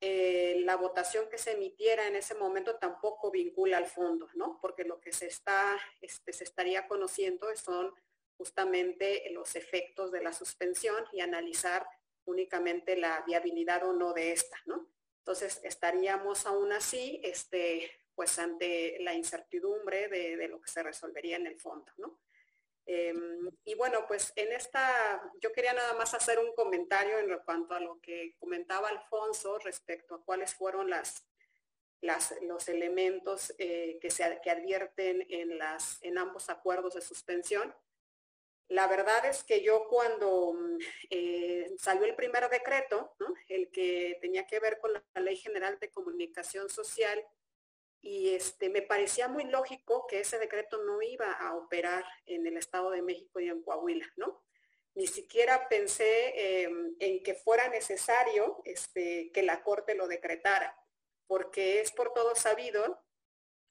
la votación que se emitiera en ese momento tampoco vincula al fondo, ¿no? Porque lo que se está, este, se estaría conociendo son justamente los efectos de la suspensión y analizar únicamente la viabilidad o no de esta, ¿no? Entonces estaríamos aún así, este, pues ante la incertidumbre de, lo que se resolvería en el fondo, ¿no? Em, y bueno, pues en esta, yo quería nada más hacer un comentario en cuanto a lo que comentaba Alfonso respecto a cuáles fueron las, los elementos eh, que, se, que advierten en, las, en ambos acuerdos de suspensión. La verdad es que yo cuando mm, eh, salió el primer decreto, el que tenía que ver con la Ley General de Comunicación Social, y este, me parecía muy lógico que ese decreto no iba a operar en el Estado de México y en Coahuila, ¿no? Ni siquiera pensé em, en que fuera necesario este, que la Corte lo decretara, porque es por todo sabido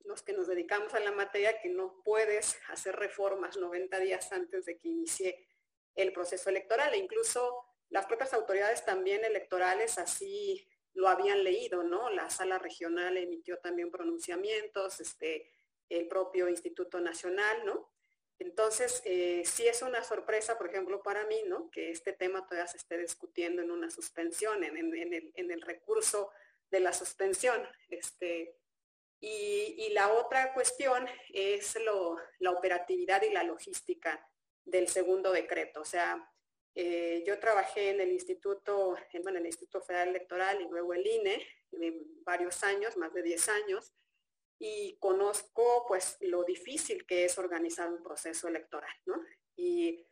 los que nos dedicamos a la materia que no puedes hacer reformas 90 días antes de que inicie el proceso electoral. E incluso las propias autoridades también electorales así lo habían leído, ¿no? La sala regional emitió también pronunciamientos, este, el propio Instituto Nacional, ¿no? Entonces, eh, sí es una sorpresa, por ejemplo, para mí, ¿no? Que este tema todavía se esté discutiendo en una suspensión, en, el, en el, recurso de la suspensión. Este, y, la otra cuestión es la operatividad y la logística del segundo decreto. O sea, eh, yo trabajé en el Instituto, en, el Instituto Federal Electoral y luego el INE varios años, más de 10 años, y conozco pues lo difícil que es organizar un proceso electoral, ¿no? Y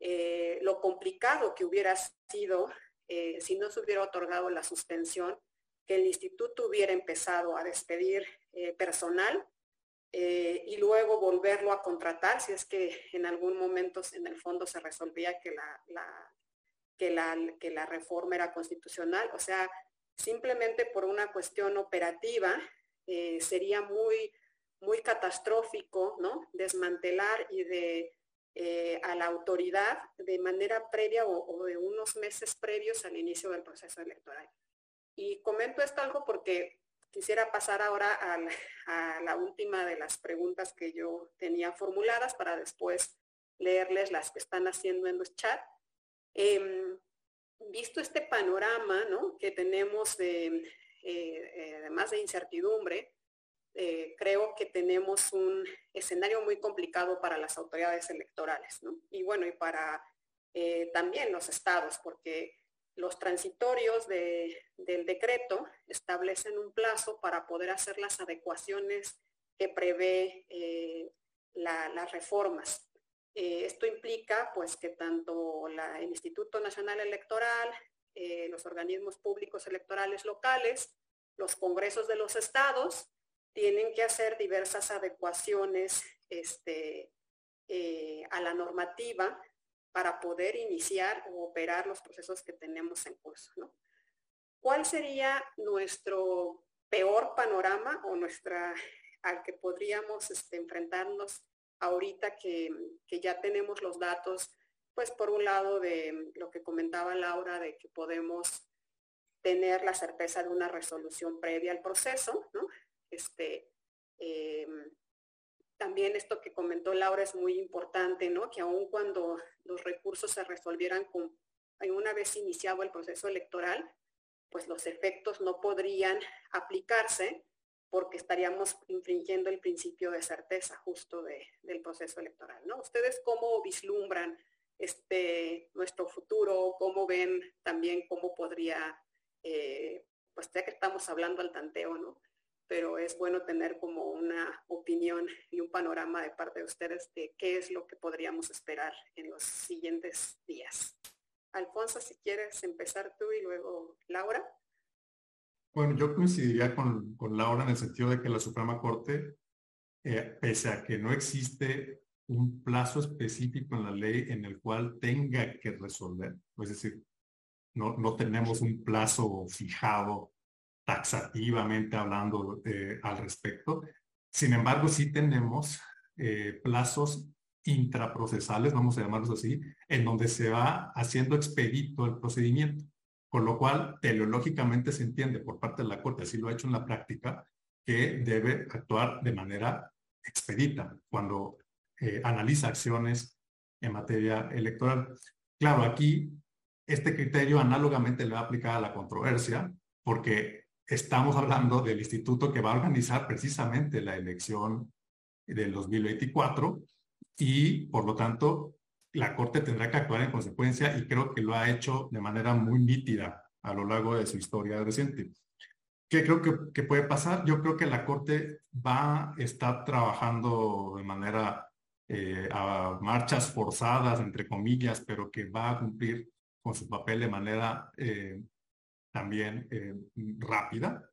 eh, lo complicado que hubiera sido eh, si no se hubiera otorgado la suspensión que el instituto hubiera empezado a despedir eh, personal eh, y luego volverlo a contratar si es que en algún momento en el fondo se resolvía que la, que la, que la reforma era constitucional. O sea, simplemente por una cuestión operativa eh, sería muy, muy catastrófico, ¿no? Desmantelar y de a la autoridad de manera previa o, de unos meses previos al inicio del proceso electoral. Y comento esto algo porque quisiera pasar ahora a la, última de las preguntas que yo tenía formuladas para después leerles las que están haciendo en los chats. Em, visto este panorama ¿no? que tenemos de, eh, eh, además de incertidumbre, eh, creo que tenemos un escenario muy complicado para las autoridades electorales, ¿no? Y bueno, y para también los estados, porque los transitorios del decreto establecen un plazo para poder hacer las adecuaciones que prevé eh, las reformas. Eh, esto implica pues que tanto el Instituto Nacional Electoral, eh, los organismos públicos electorales locales, los congresos de los estados, tienen que hacer diversas adecuaciones este, a la normativa para poder iniciar o operar los procesos que tenemos en curso. ¿Cuál sería nuestro peor panorama o nuestra al que podríamos este, enfrentarnos ahorita que, que, ya tenemos los datos, pues por un lado de lo que comentaba Laura, de que podemos tener la certeza de una resolución previa al proceso, ¿no? Este, em, también esto que comentó Laura es muy importante, ¿no? Que aun cuando los recursos se resolvieran con, una vez iniciado el proceso electoral, pues los efectos no podrían aplicarse porque estaríamos infringiendo el principio de certeza justo del proceso electoral, ¿no? ¿Ustedes cómo vislumbran este, nuestro futuro? ¿Cómo ven también cómo podría, eh, pues ya que estamos hablando al tanteo, ¿no? Pero es bueno tener como una opinión y un panorama de parte de ustedes de qué es lo que podríamos esperar en los siguientes días. Alfonso, si quieres empezar tú y luego Laura. Bueno, yo coincidiría con, Laura en el sentido de que la Suprema Corte, eh, pese a que no existe un plazo específico en la ley en el cual tenga que resolver, es decir, no, no tenemos un plazo fijado taxativamente hablando eh, al respecto. Sin embargo, sí tenemos eh, plazos intraprocesales, vamos a llamarlos así, en donde se va haciendo expedito el procedimiento, con lo cual teleológicamente se entiende por parte de la Corte, así lo ha hecho en la práctica, que debe actuar de manera expedita cuando eh, analiza acciones en materia electoral. Claro, aquí este criterio análogamente le va a aplicar a la controversia, porque estamos hablando del instituto que va a organizar precisamente la elección del 2024 y por lo tanto la Corte tendrá que actuar en consecuencia y creo que lo ha hecho de manera muy nítida a lo largo de su historia reciente. ¿Qué creo que, puede pasar? Yo creo que la Corte va a estar trabajando de manera eh, a marchas forzadas, entre comillas, pero que va a cumplir con su papel de manera eh, también eh, rápida.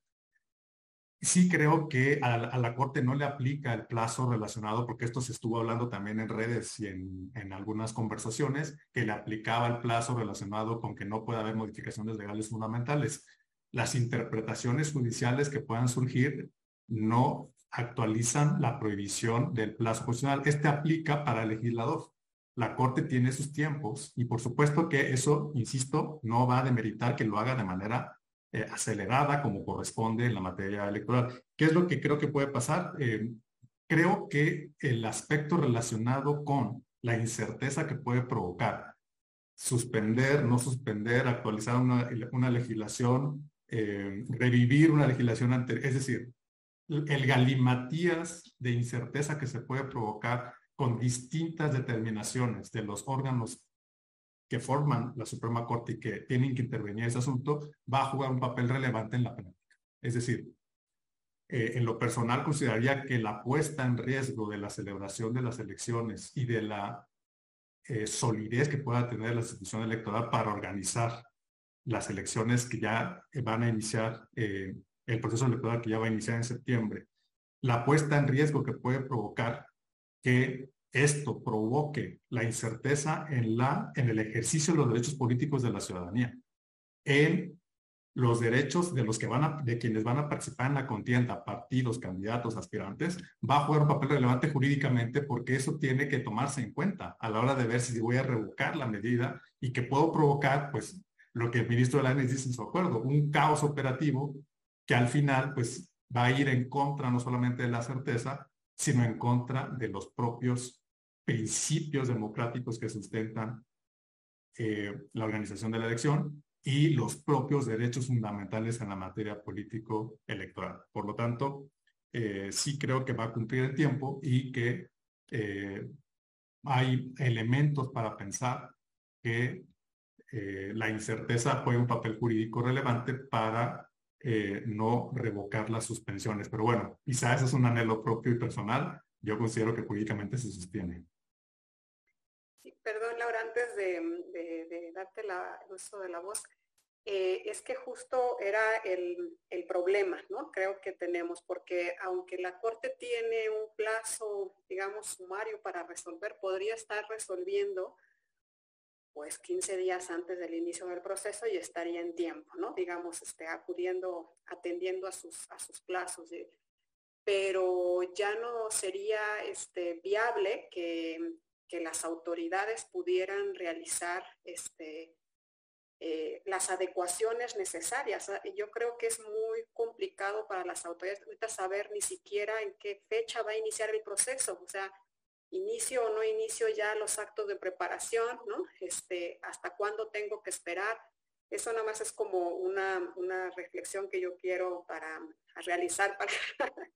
Sí creo que a, la Corte no le aplica el plazo relacionado, porque esto se estuvo hablando también en redes y en, en algunas conversaciones, que le aplicaba el plazo relacionado con que no puede haber modificaciones legales fundamentales. Las interpretaciones judiciales que puedan surgir no actualizan la prohibición del plazo constitucional. Este aplica para el legislador. La Corte tiene sus tiempos y por supuesto que eso, insisto, no va a demeritar que lo haga de manera eh, acelerada como corresponde en la materia electoral. ¿Qué es lo que creo que puede pasar? Eh, creo que el aspecto relacionado con la incerteza que puede provocar suspender, no suspender, actualizar una, una legislación, eh, revivir una legislación anterior, es decir, el galimatías de incerteza que se puede provocar con distintas determinaciones de los órganos que forman la Suprema Corte y que tienen que intervenir en ese asunto, va a jugar un papel relevante en la práctica. Es decir, eh, en lo personal consideraría que la puesta en riesgo de la celebración de las elecciones y de la eh, solidez que pueda tener la institución electoral para organizar las elecciones que ya van a iniciar, eh, el proceso electoral que ya va a iniciar en septiembre, la puesta en riesgo que puede provocar que esto provoque la incerteza en, la, en el ejercicio de los derechos políticos de la ciudadanía, en los derechos de los que van a, de quienes van a participar en la contienda, partidos, candidatos, aspirantes, va a jugar un papel relevante jurídicamente porque eso tiene que tomarse en cuenta a la hora de ver si voy a revocar la medida y que puedo provocar, pues, lo que el ministro de la ANES dice en su acuerdo, un caos operativo que al final, pues, va a ir en contra no solamente de la certeza, sino en contra de los propios principios democráticos que sustentan eh, la organización de la elección y los propios derechos fundamentales en la materia político-electoral. Por lo tanto, eh, sí creo que va a cumplir el tiempo y que eh, hay elementos para pensar que la incerteza juega un papel jurídico relevante para no revocar las suspensiones. Pero bueno, quizás es un anhelo propio y personal. Yo considero que jurídicamente se sostiene perdón Laura, antes de, darte la, el uso de la voz, eh, es que justo era el, problema, ¿no? Creo que tenemos, porque aunque la Corte tiene un plazo, digamos, sumario para resolver, podría estar resolviendo pues 15 días antes del inicio del proceso y estaría en tiempo, ¿no? Digamos, este, acudiendo, atendiendo a sus, a sus plazos. pero ya no sería este, viable que que las autoridades pudieran realizar este, eh, las adecuaciones necesarias. Ah, yo creo que es muy complicado para las autoridades ahorita saber ni siquiera en qué fecha va a iniciar el proceso, o sea, inicio o no inicio ya los actos de preparación, ¿no? Este, hasta cuándo tengo que esperar. Eso nada más es como una, una reflexión que yo quiero para realizar para,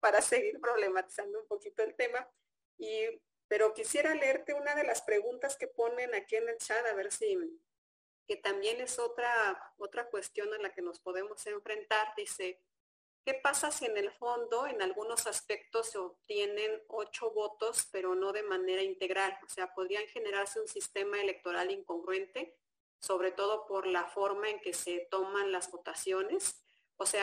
para seguir problematizando un poquito el tema. Y pero quisiera leerte una de las preguntas que ponen aquí en el chat, a ver si, que también es otra, otra cuestión a la que nos podemos enfrentar. Dice, ¿qué pasa si en el fondo en algunos aspectos se obtienen ocho votos, pero no de manera integral? O sea, podrían generarse un sistema electoral incongruente, sobre todo por la forma en que se toman las votaciones. O sea,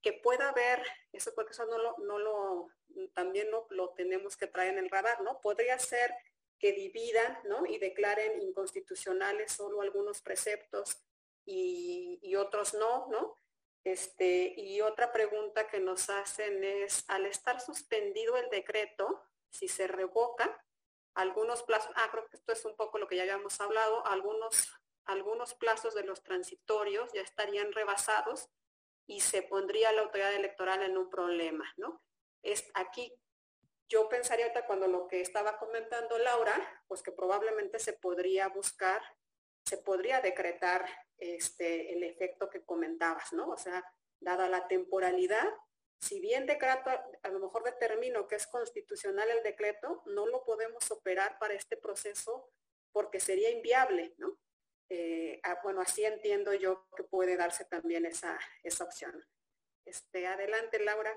que pueda haber, eso porque eso no lo, no lo también lo, lo tenemos que traer en el radar, ¿no? Podría ser que dividan, ¿no? Y declaren inconstitucionales solo algunos preceptos y otros no, ¿no? Este, y otra pregunta que nos hacen es, al estar suspendido el decreto, si se revoca, algunos plazos, ah, creo que esto es un poco lo que ya habíamos hablado, algunos, algunos plazos de los transitorios ya estarían rebasados y se pondría la autoridad electoral en un problema, ¿no? Es aquí, yo pensaría ahorita cuando lo que estaba comentando Laura, pues que probablemente se podría buscar, se podría decretar este, el efecto que comentabas, ¿no? O sea, dada la temporalidad, si bien decreto, a lo mejor determino que es constitucional el decreto, no lo podemos operar para este proceso porque sería inviable, ¿no? Eh, ah, bueno, así entiendo yo que puede darse también esa, esa opción. Este, adelante, Laura.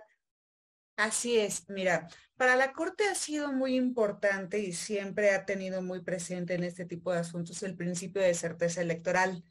Así es, mira, para la Corte ha sido muy importante y siempre ha tenido muy presente en este tipo de asuntos el principio de certeza electoral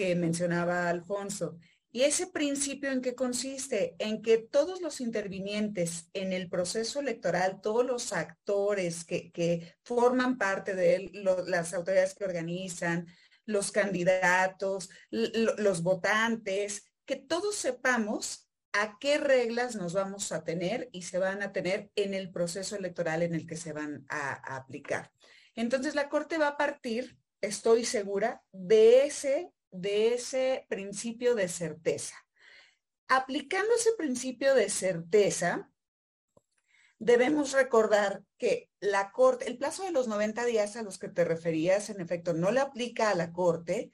que mencionaba Alfonso. ¿Y ese principio en qué consiste? En que todos los intervinientes en el proceso electoral, todos los actores que, forman parte de él, las autoridades que organizan, los candidatos, los votantes, que todos sepamos a qué reglas nos vamos a tener y se van a tener en el proceso electoral en el que se van a aplicar. Entonces la Corte va a partir, estoy segura, de ese de ese principio de certeza. Aplicando ese principio de certeza, debemos recordar que la Corte, el plazo de los 90 días a los que te referías, en efecto, no le aplica a la Corte.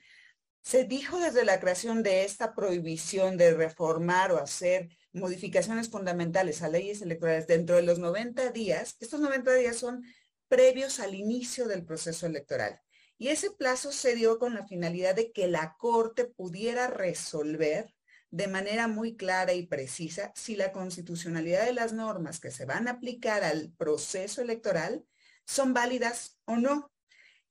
Se dijo desde la creación de esta prohibición de reformar o hacer modificaciones fundamentales a leyes electorales dentro de los 90 días. Estos 90 días son previos al inicio del proceso electoral. Y ese plazo se dio con la finalidad de que la Corte pudiera resolver de manera muy clara y precisa si la constitucionalidad de las normas que se van a aplicar al proceso electoral son válidas o no.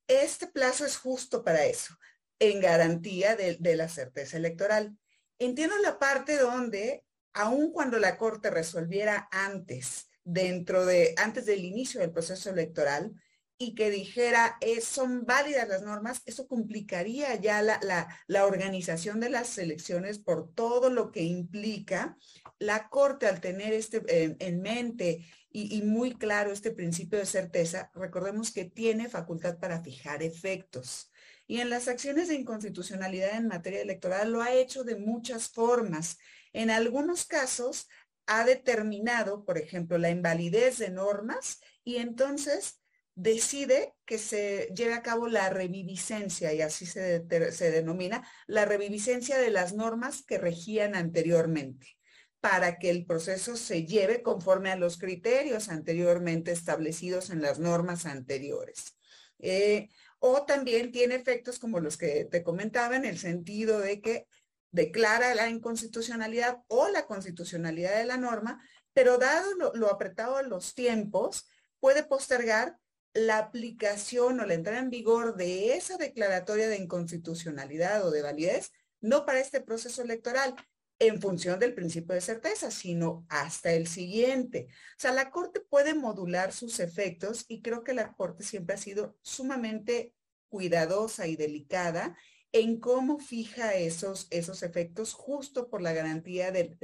Este plazo es justo para eso, en garantía de, de la certeza electoral. Entiendo la parte donde, aun cuando la Corte resolviera antes, dentro de, antes del inicio del proceso electoral, y que dijera, eh, son válidas las normas, eso complicaría ya la, la, organización de las elecciones por todo lo que implica. La Corte, al tener este en mente y, muy claro este principio de certeza, recordemos que tiene facultad para fijar efectos. Y en las acciones de inconstitucionalidad en materia electoral lo ha hecho de muchas formas. En algunos casos ha determinado, por ejemplo, la invalidez de normas y entonces decide que se lleve a cabo la reviviscencia, y así se, se, denomina, la reviviscencia de las normas que regían anteriormente, para que el proceso se lleve conforme a los criterios anteriormente establecidos en las normas anteriores. Eh, o también tiene efectos como los que te comentaba en el sentido de que declara la inconstitucionalidad o la constitucionalidad de la norma, pero dado lo, lo apretado de los tiempos, puede postergar la aplicación o la entrada en vigor de esa declaratoria de inconstitucionalidad o de validez, no para este proceso electoral en función del principio de certeza, sino hasta el siguiente. O sea, la Corte puede modular sus efectos y creo que la Corte siempre ha sido sumamente cuidadosa y delicada en cómo fija esos, esos efectos justo por la garantía del,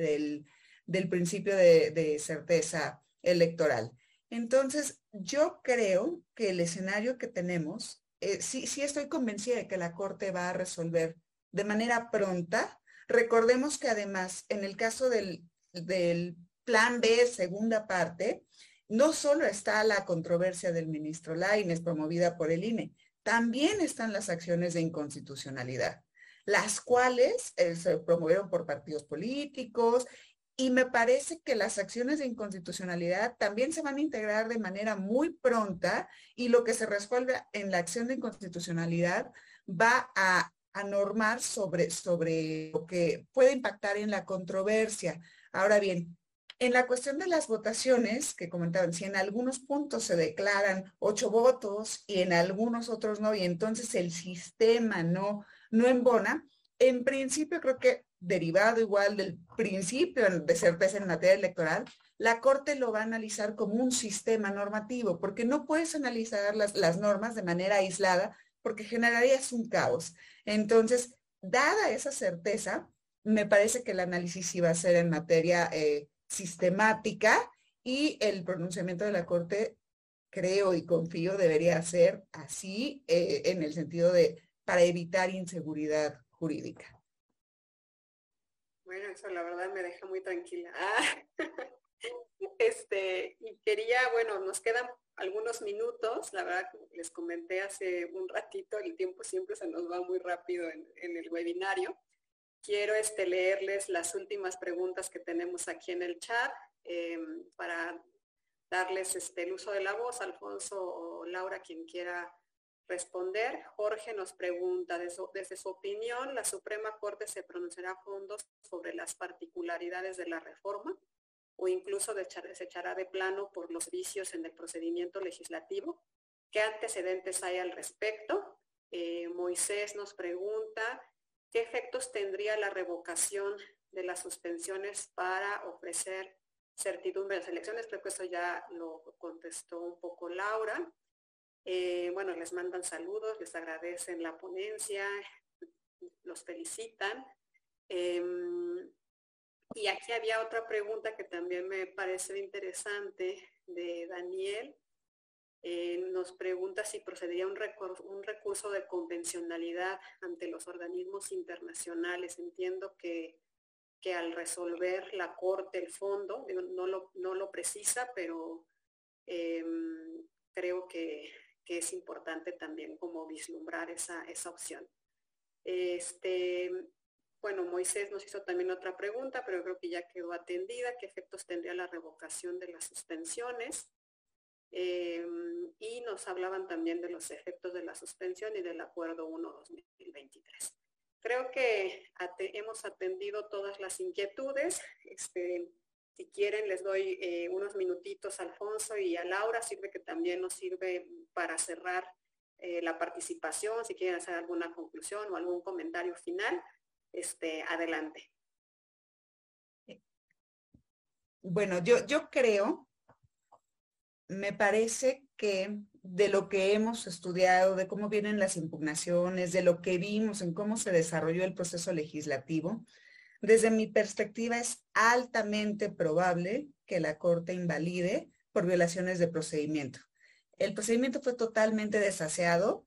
del, principio de, de certeza electoral. Entonces, yo creo que el escenario que tenemos, eh, sí, sí estoy convencida de que la Corte va a resolver de manera pronta. Recordemos que además, en el caso del, del plan B, segunda parte, no solo está la controversia del ministro Laines promovida por el INE, también están las acciones de inconstitucionalidad, las cuales eh, se promovieron por partidos políticos y me parece que las acciones de inconstitucionalidad también se van a integrar de manera muy pronta y lo que se resuelve en la acción de inconstitucionalidad va a, normar sobre, sobre lo que puede impactar en la controversia. Ahora bien, en la cuestión de las votaciones, que comentaban, si en algunos puntos se declaran ocho votos y en algunos otros no, y entonces el sistema no, no embona, en principio creo que derivado igual del principio de certeza en materia electoral, la Corte lo va a analizar como un sistema normativo, porque no puedes analizar las, normas de manera aislada, porque generarías un caos. Entonces, dada esa certeza, me parece que el análisis iba a ser en materia eh, sistemática y el pronunciamiento de la Corte, creo y confío, debería ser así eh, en el sentido de para evitar inseguridad jurídica. Bueno, eso la verdad me deja muy tranquila. este, y quería, bueno, nos quedan algunos minutos, la verdad les comenté hace un ratito, el tiempo siempre se nos va muy rápido en, el webinario. Quiero este, leerles las últimas preguntas que tenemos aquí en el chat em, para darles este, el uso de la voz, Alfonso o Laura, quien quiera responder. Jorge nos pregunta, desde su opinión, ¿la Suprema Corte se pronunciará a fondo sobre las particularidades de la reforma? o incluso se echará de plano por los vicios en el procedimiento legislativo. ¿Qué antecedentes hay al respecto? Eh, Moisés nos pregunta, ¿qué efectos tendría la revocación de las suspensiones para ofrecer certidumbre de las elecciones? Creo que eso ya lo contestó un poco Laura. Eh, bueno, les mandan saludos, les agradecen la ponencia, los felicitan. Em, y aquí había otra pregunta que también me parece interesante de Daniel. Eh, nos pregunta si procedería un recurso, un recurso de convencionalidad ante los organismos internacionales. Entiendo que, que al resolver la Corte el fondo, no, lo, no lo precisa, pero em, creo que, es importante también como vislumbrar esa, esa opción. Este, bueno, Moisés nos hizo también otra pregunta, pero creo que ya quedó atendida. ¿Qué efectos tendría la revocación de las suspensiones? Em, y nos hablaban también de los efectos de la suspensión y del acuerdo 1-2023. Creo que hemos atendido todas las inquietudes. Este, si quieren, les doy eh, unos minutitos a Alfonso y a Laura. Sirve que también nos sirve para cerrar eh, la participación, si quieren hacer alguna conclusión o algún comentario final este, adelante. Bueno, yo, yo creo, me parece que de lo que hemos estudiado, de cómo vienen las impugnaciones, de lo que vimos en cómo se desarrolló el proceso legislativo, desde mi perspectiva es altamente probable que la Corte invalide por violaciones de procedimiento. El procedimiento fue totalmente desaseado,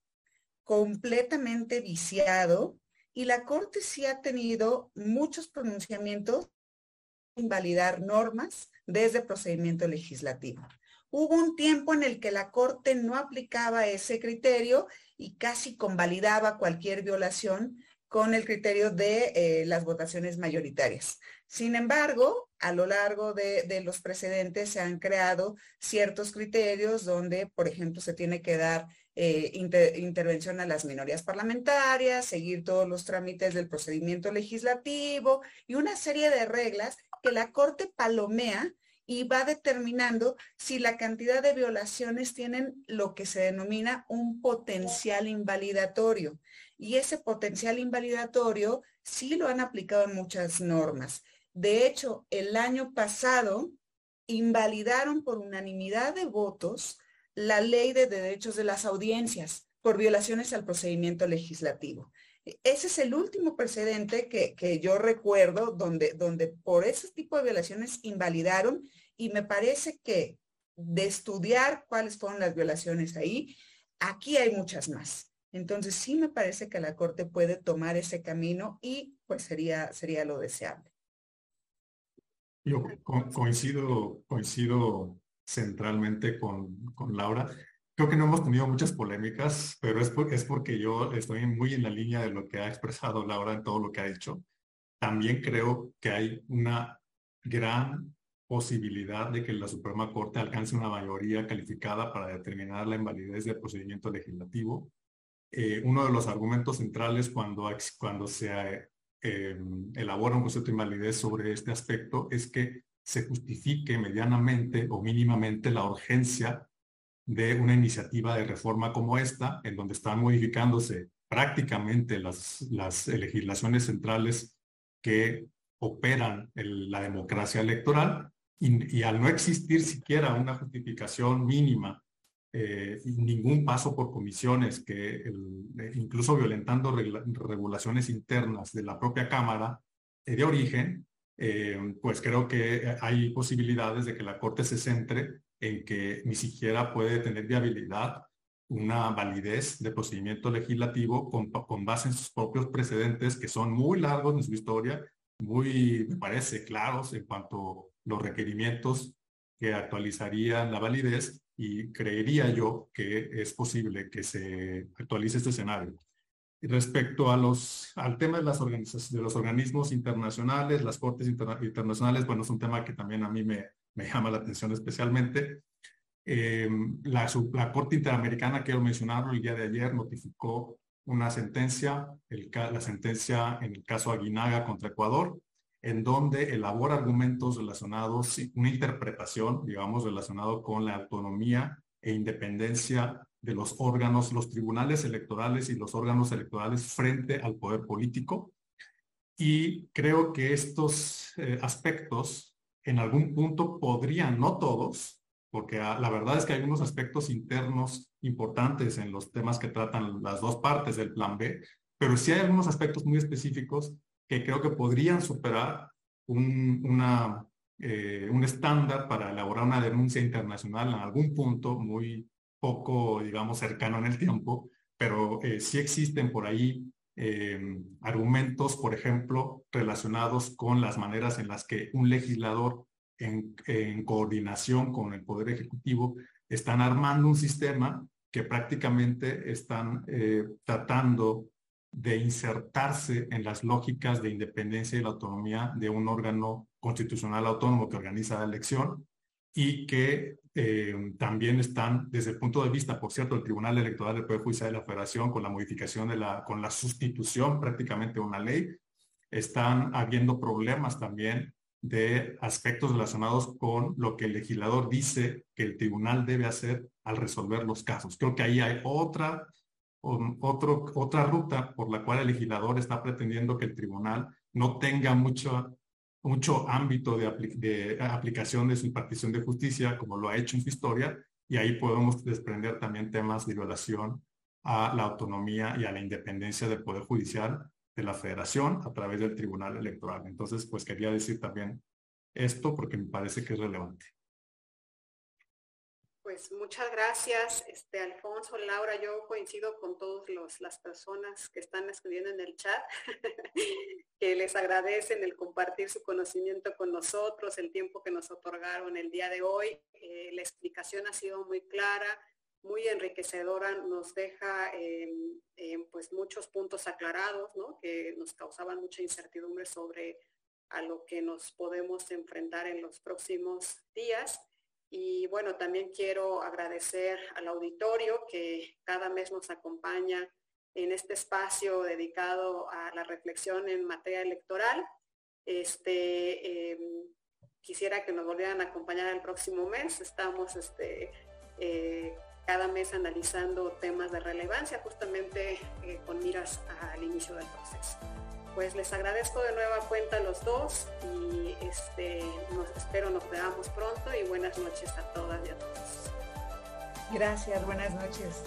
completamente viciado y la Corte sí ha tenido muchos pronunciamientos invalidar normas desde procedimiento legislativo. Hubo un tiempo en el que la Corte no aplicaba ese criterio y casi convalidaba cualquier violación con el criterio de eh, las votaciones mayoritarias. Sin embargo, a lo largo de, los precedentes se han creado ciertos criterios donde, por ejemplo, se tiene que dar eh, intervención a las minorías parlamentarias, seguir todos los trámites del procedimiento legislativo y una serie de reglas que la Corte palomea y va determinando si la cantidad de violaciones tienen lo que se denomina un potencial invalidatorio. Y ese potencial invalidatorio sí lo han aplicado en muchas normas. De hecho, el año pasado invalidaron por unanimidad de votos la ley de derechos de las audiencias por violaciones al procedimiento legislativo. Ese es el último precedente que, yo recuerdo donde, donde por ese tipo de violaciones invalidaron y me parece que de estudiar cuáles fueron las violaciones ahí, aquí hay muchas más. Entonces sí me parece que la Corte puede tomar ese camino y pues sería, sería lo deseable. Yo coincido, coincido centralmente con, con Laura. Creo que no hemos tenido muchas polémicas, pero es, es porque yo estoy muy en la línea de lo que ha expresado Laura en todo lo que ha dicho. También creo que hay una gran posibilidad de que la Suprema Corte alcance una mayoría calificada para determinar la invalidez del procedimiento legislativo. Eh, uno de los argumentos centrales cuando, cuando se eh, elabora un concepto de invalidez sobre este aspecto es que se justifique medianamente o mínimamente la urgencia de una iniciativa de reforma como esta, en donde están modificándose prácticamente las, las legislaciones centrales que operan la democracia electoral y, al no existir siquiera una justificación mínima eh, ningún paso por comisiones, que incluso violentando regulaciones internas de la propia Cámara de origen, pues creo que hay posibilidades de que la Corte se centre en que ni siquiera puede tener viabilidad una validez de procedimiento legislativo con, con base en sus propios precedentes que son muy largos en su historia, muy, me parece, claros en cuanto los requerimientos que actualizarían la validez y creería yo que es posible que se actualice este escenario. Respecto a los, al tema de, las organizaciones, de los organismos internacionales, las cortes internacionales, bueno, es un tema que también a mí me, me llama la atención especialmente. Eh, la, la, Corte Interamericana, quiero mencionarlo, el día de ayer notificó una sentencia, el, la sentencia en el caso Aguinaga contra Ecuador, en donde elabora argumentos relacionados, una interpretación, digamos, relacionado con la autonomía e independencia de los órganos, los tribunales electorales y los órganos electorales frente al poder político. Y creo que estos eh, aspectos en algún punto podrían, no todos, porque ah, la verdad es que hay unos aspectos internos importantes en los temas que tratan las dos partes del plan B, pero sí hay algunos aspectos muy específicos que creo que podrían superar un, eh, un estándar para elaborar una denuncia internacional en algún punto muy poco, digamos, cercano en el tiempo, pero eh, sí existen por ahí eh, argumentos, por ejemplo, relacionados con las maneras en las que un legislador en, coordinación con el Poder Ejecutivo, están armando un sistema que prácticamente están tratando de insertarse en las lógicas de independencia y la autonomía de un órgano constitucional autónomo que organiza la elección y que eh, también están, desde el punto de vista, por cierto, el Tribunal Electoral del Poder Judicial de la Federación, con la modificación de la, con la sustitución prácticamente una ley, están habiendo problemas también de aspectos relacionados con lo que el legislador dice que el tribunal debe hacer al resolver los casos. Creo que ahí hay otra, otro, otra ruta por la cual el legislador está pretendiendo que el tribunal no tenga mucho, mucho ámbito de, de aplicación de su impartición de justicia, como lo ha hecho en su historia, y ahí podemos desprender también temas de violación a la autonomía y a la independencia del Poder Judicial de la federación a través del tribunal electoral. Entonces, pues quería decir también esto porque me parece que es relevante. Pues muchas gracias, este Alfonso, Laura, yo coincido con todas las personas que están escribiendo en el chat, que les agradecen el compartir su conocimiento con nosotros, el tiempo que nos otorgaron el día de hoy. Eh, la explicación ha sido muy clara, muy enriquecedora, nos deja pues muchos puntos aclarados, que nos causaban mucha incertidumbre sobre a lo que nos podemos enfrentar en los próximos días. Y bueno, también quiero agradecer al auditorio que cada mes nos acompaña en este espacio dedicado a la reflexión en materia electoral. Este, em, quisiera que nos volvieran a acompañar el próximo mes. Estamos este, eh, cada mes analizando temas de relevancia justamente eh, con miras al inicio del proceso. Pues les agradezco de nueva cuenta a los dos y este, nos, espero nos veamos pronto y buenas noches a todas y a todos. Gracias, buenas noches.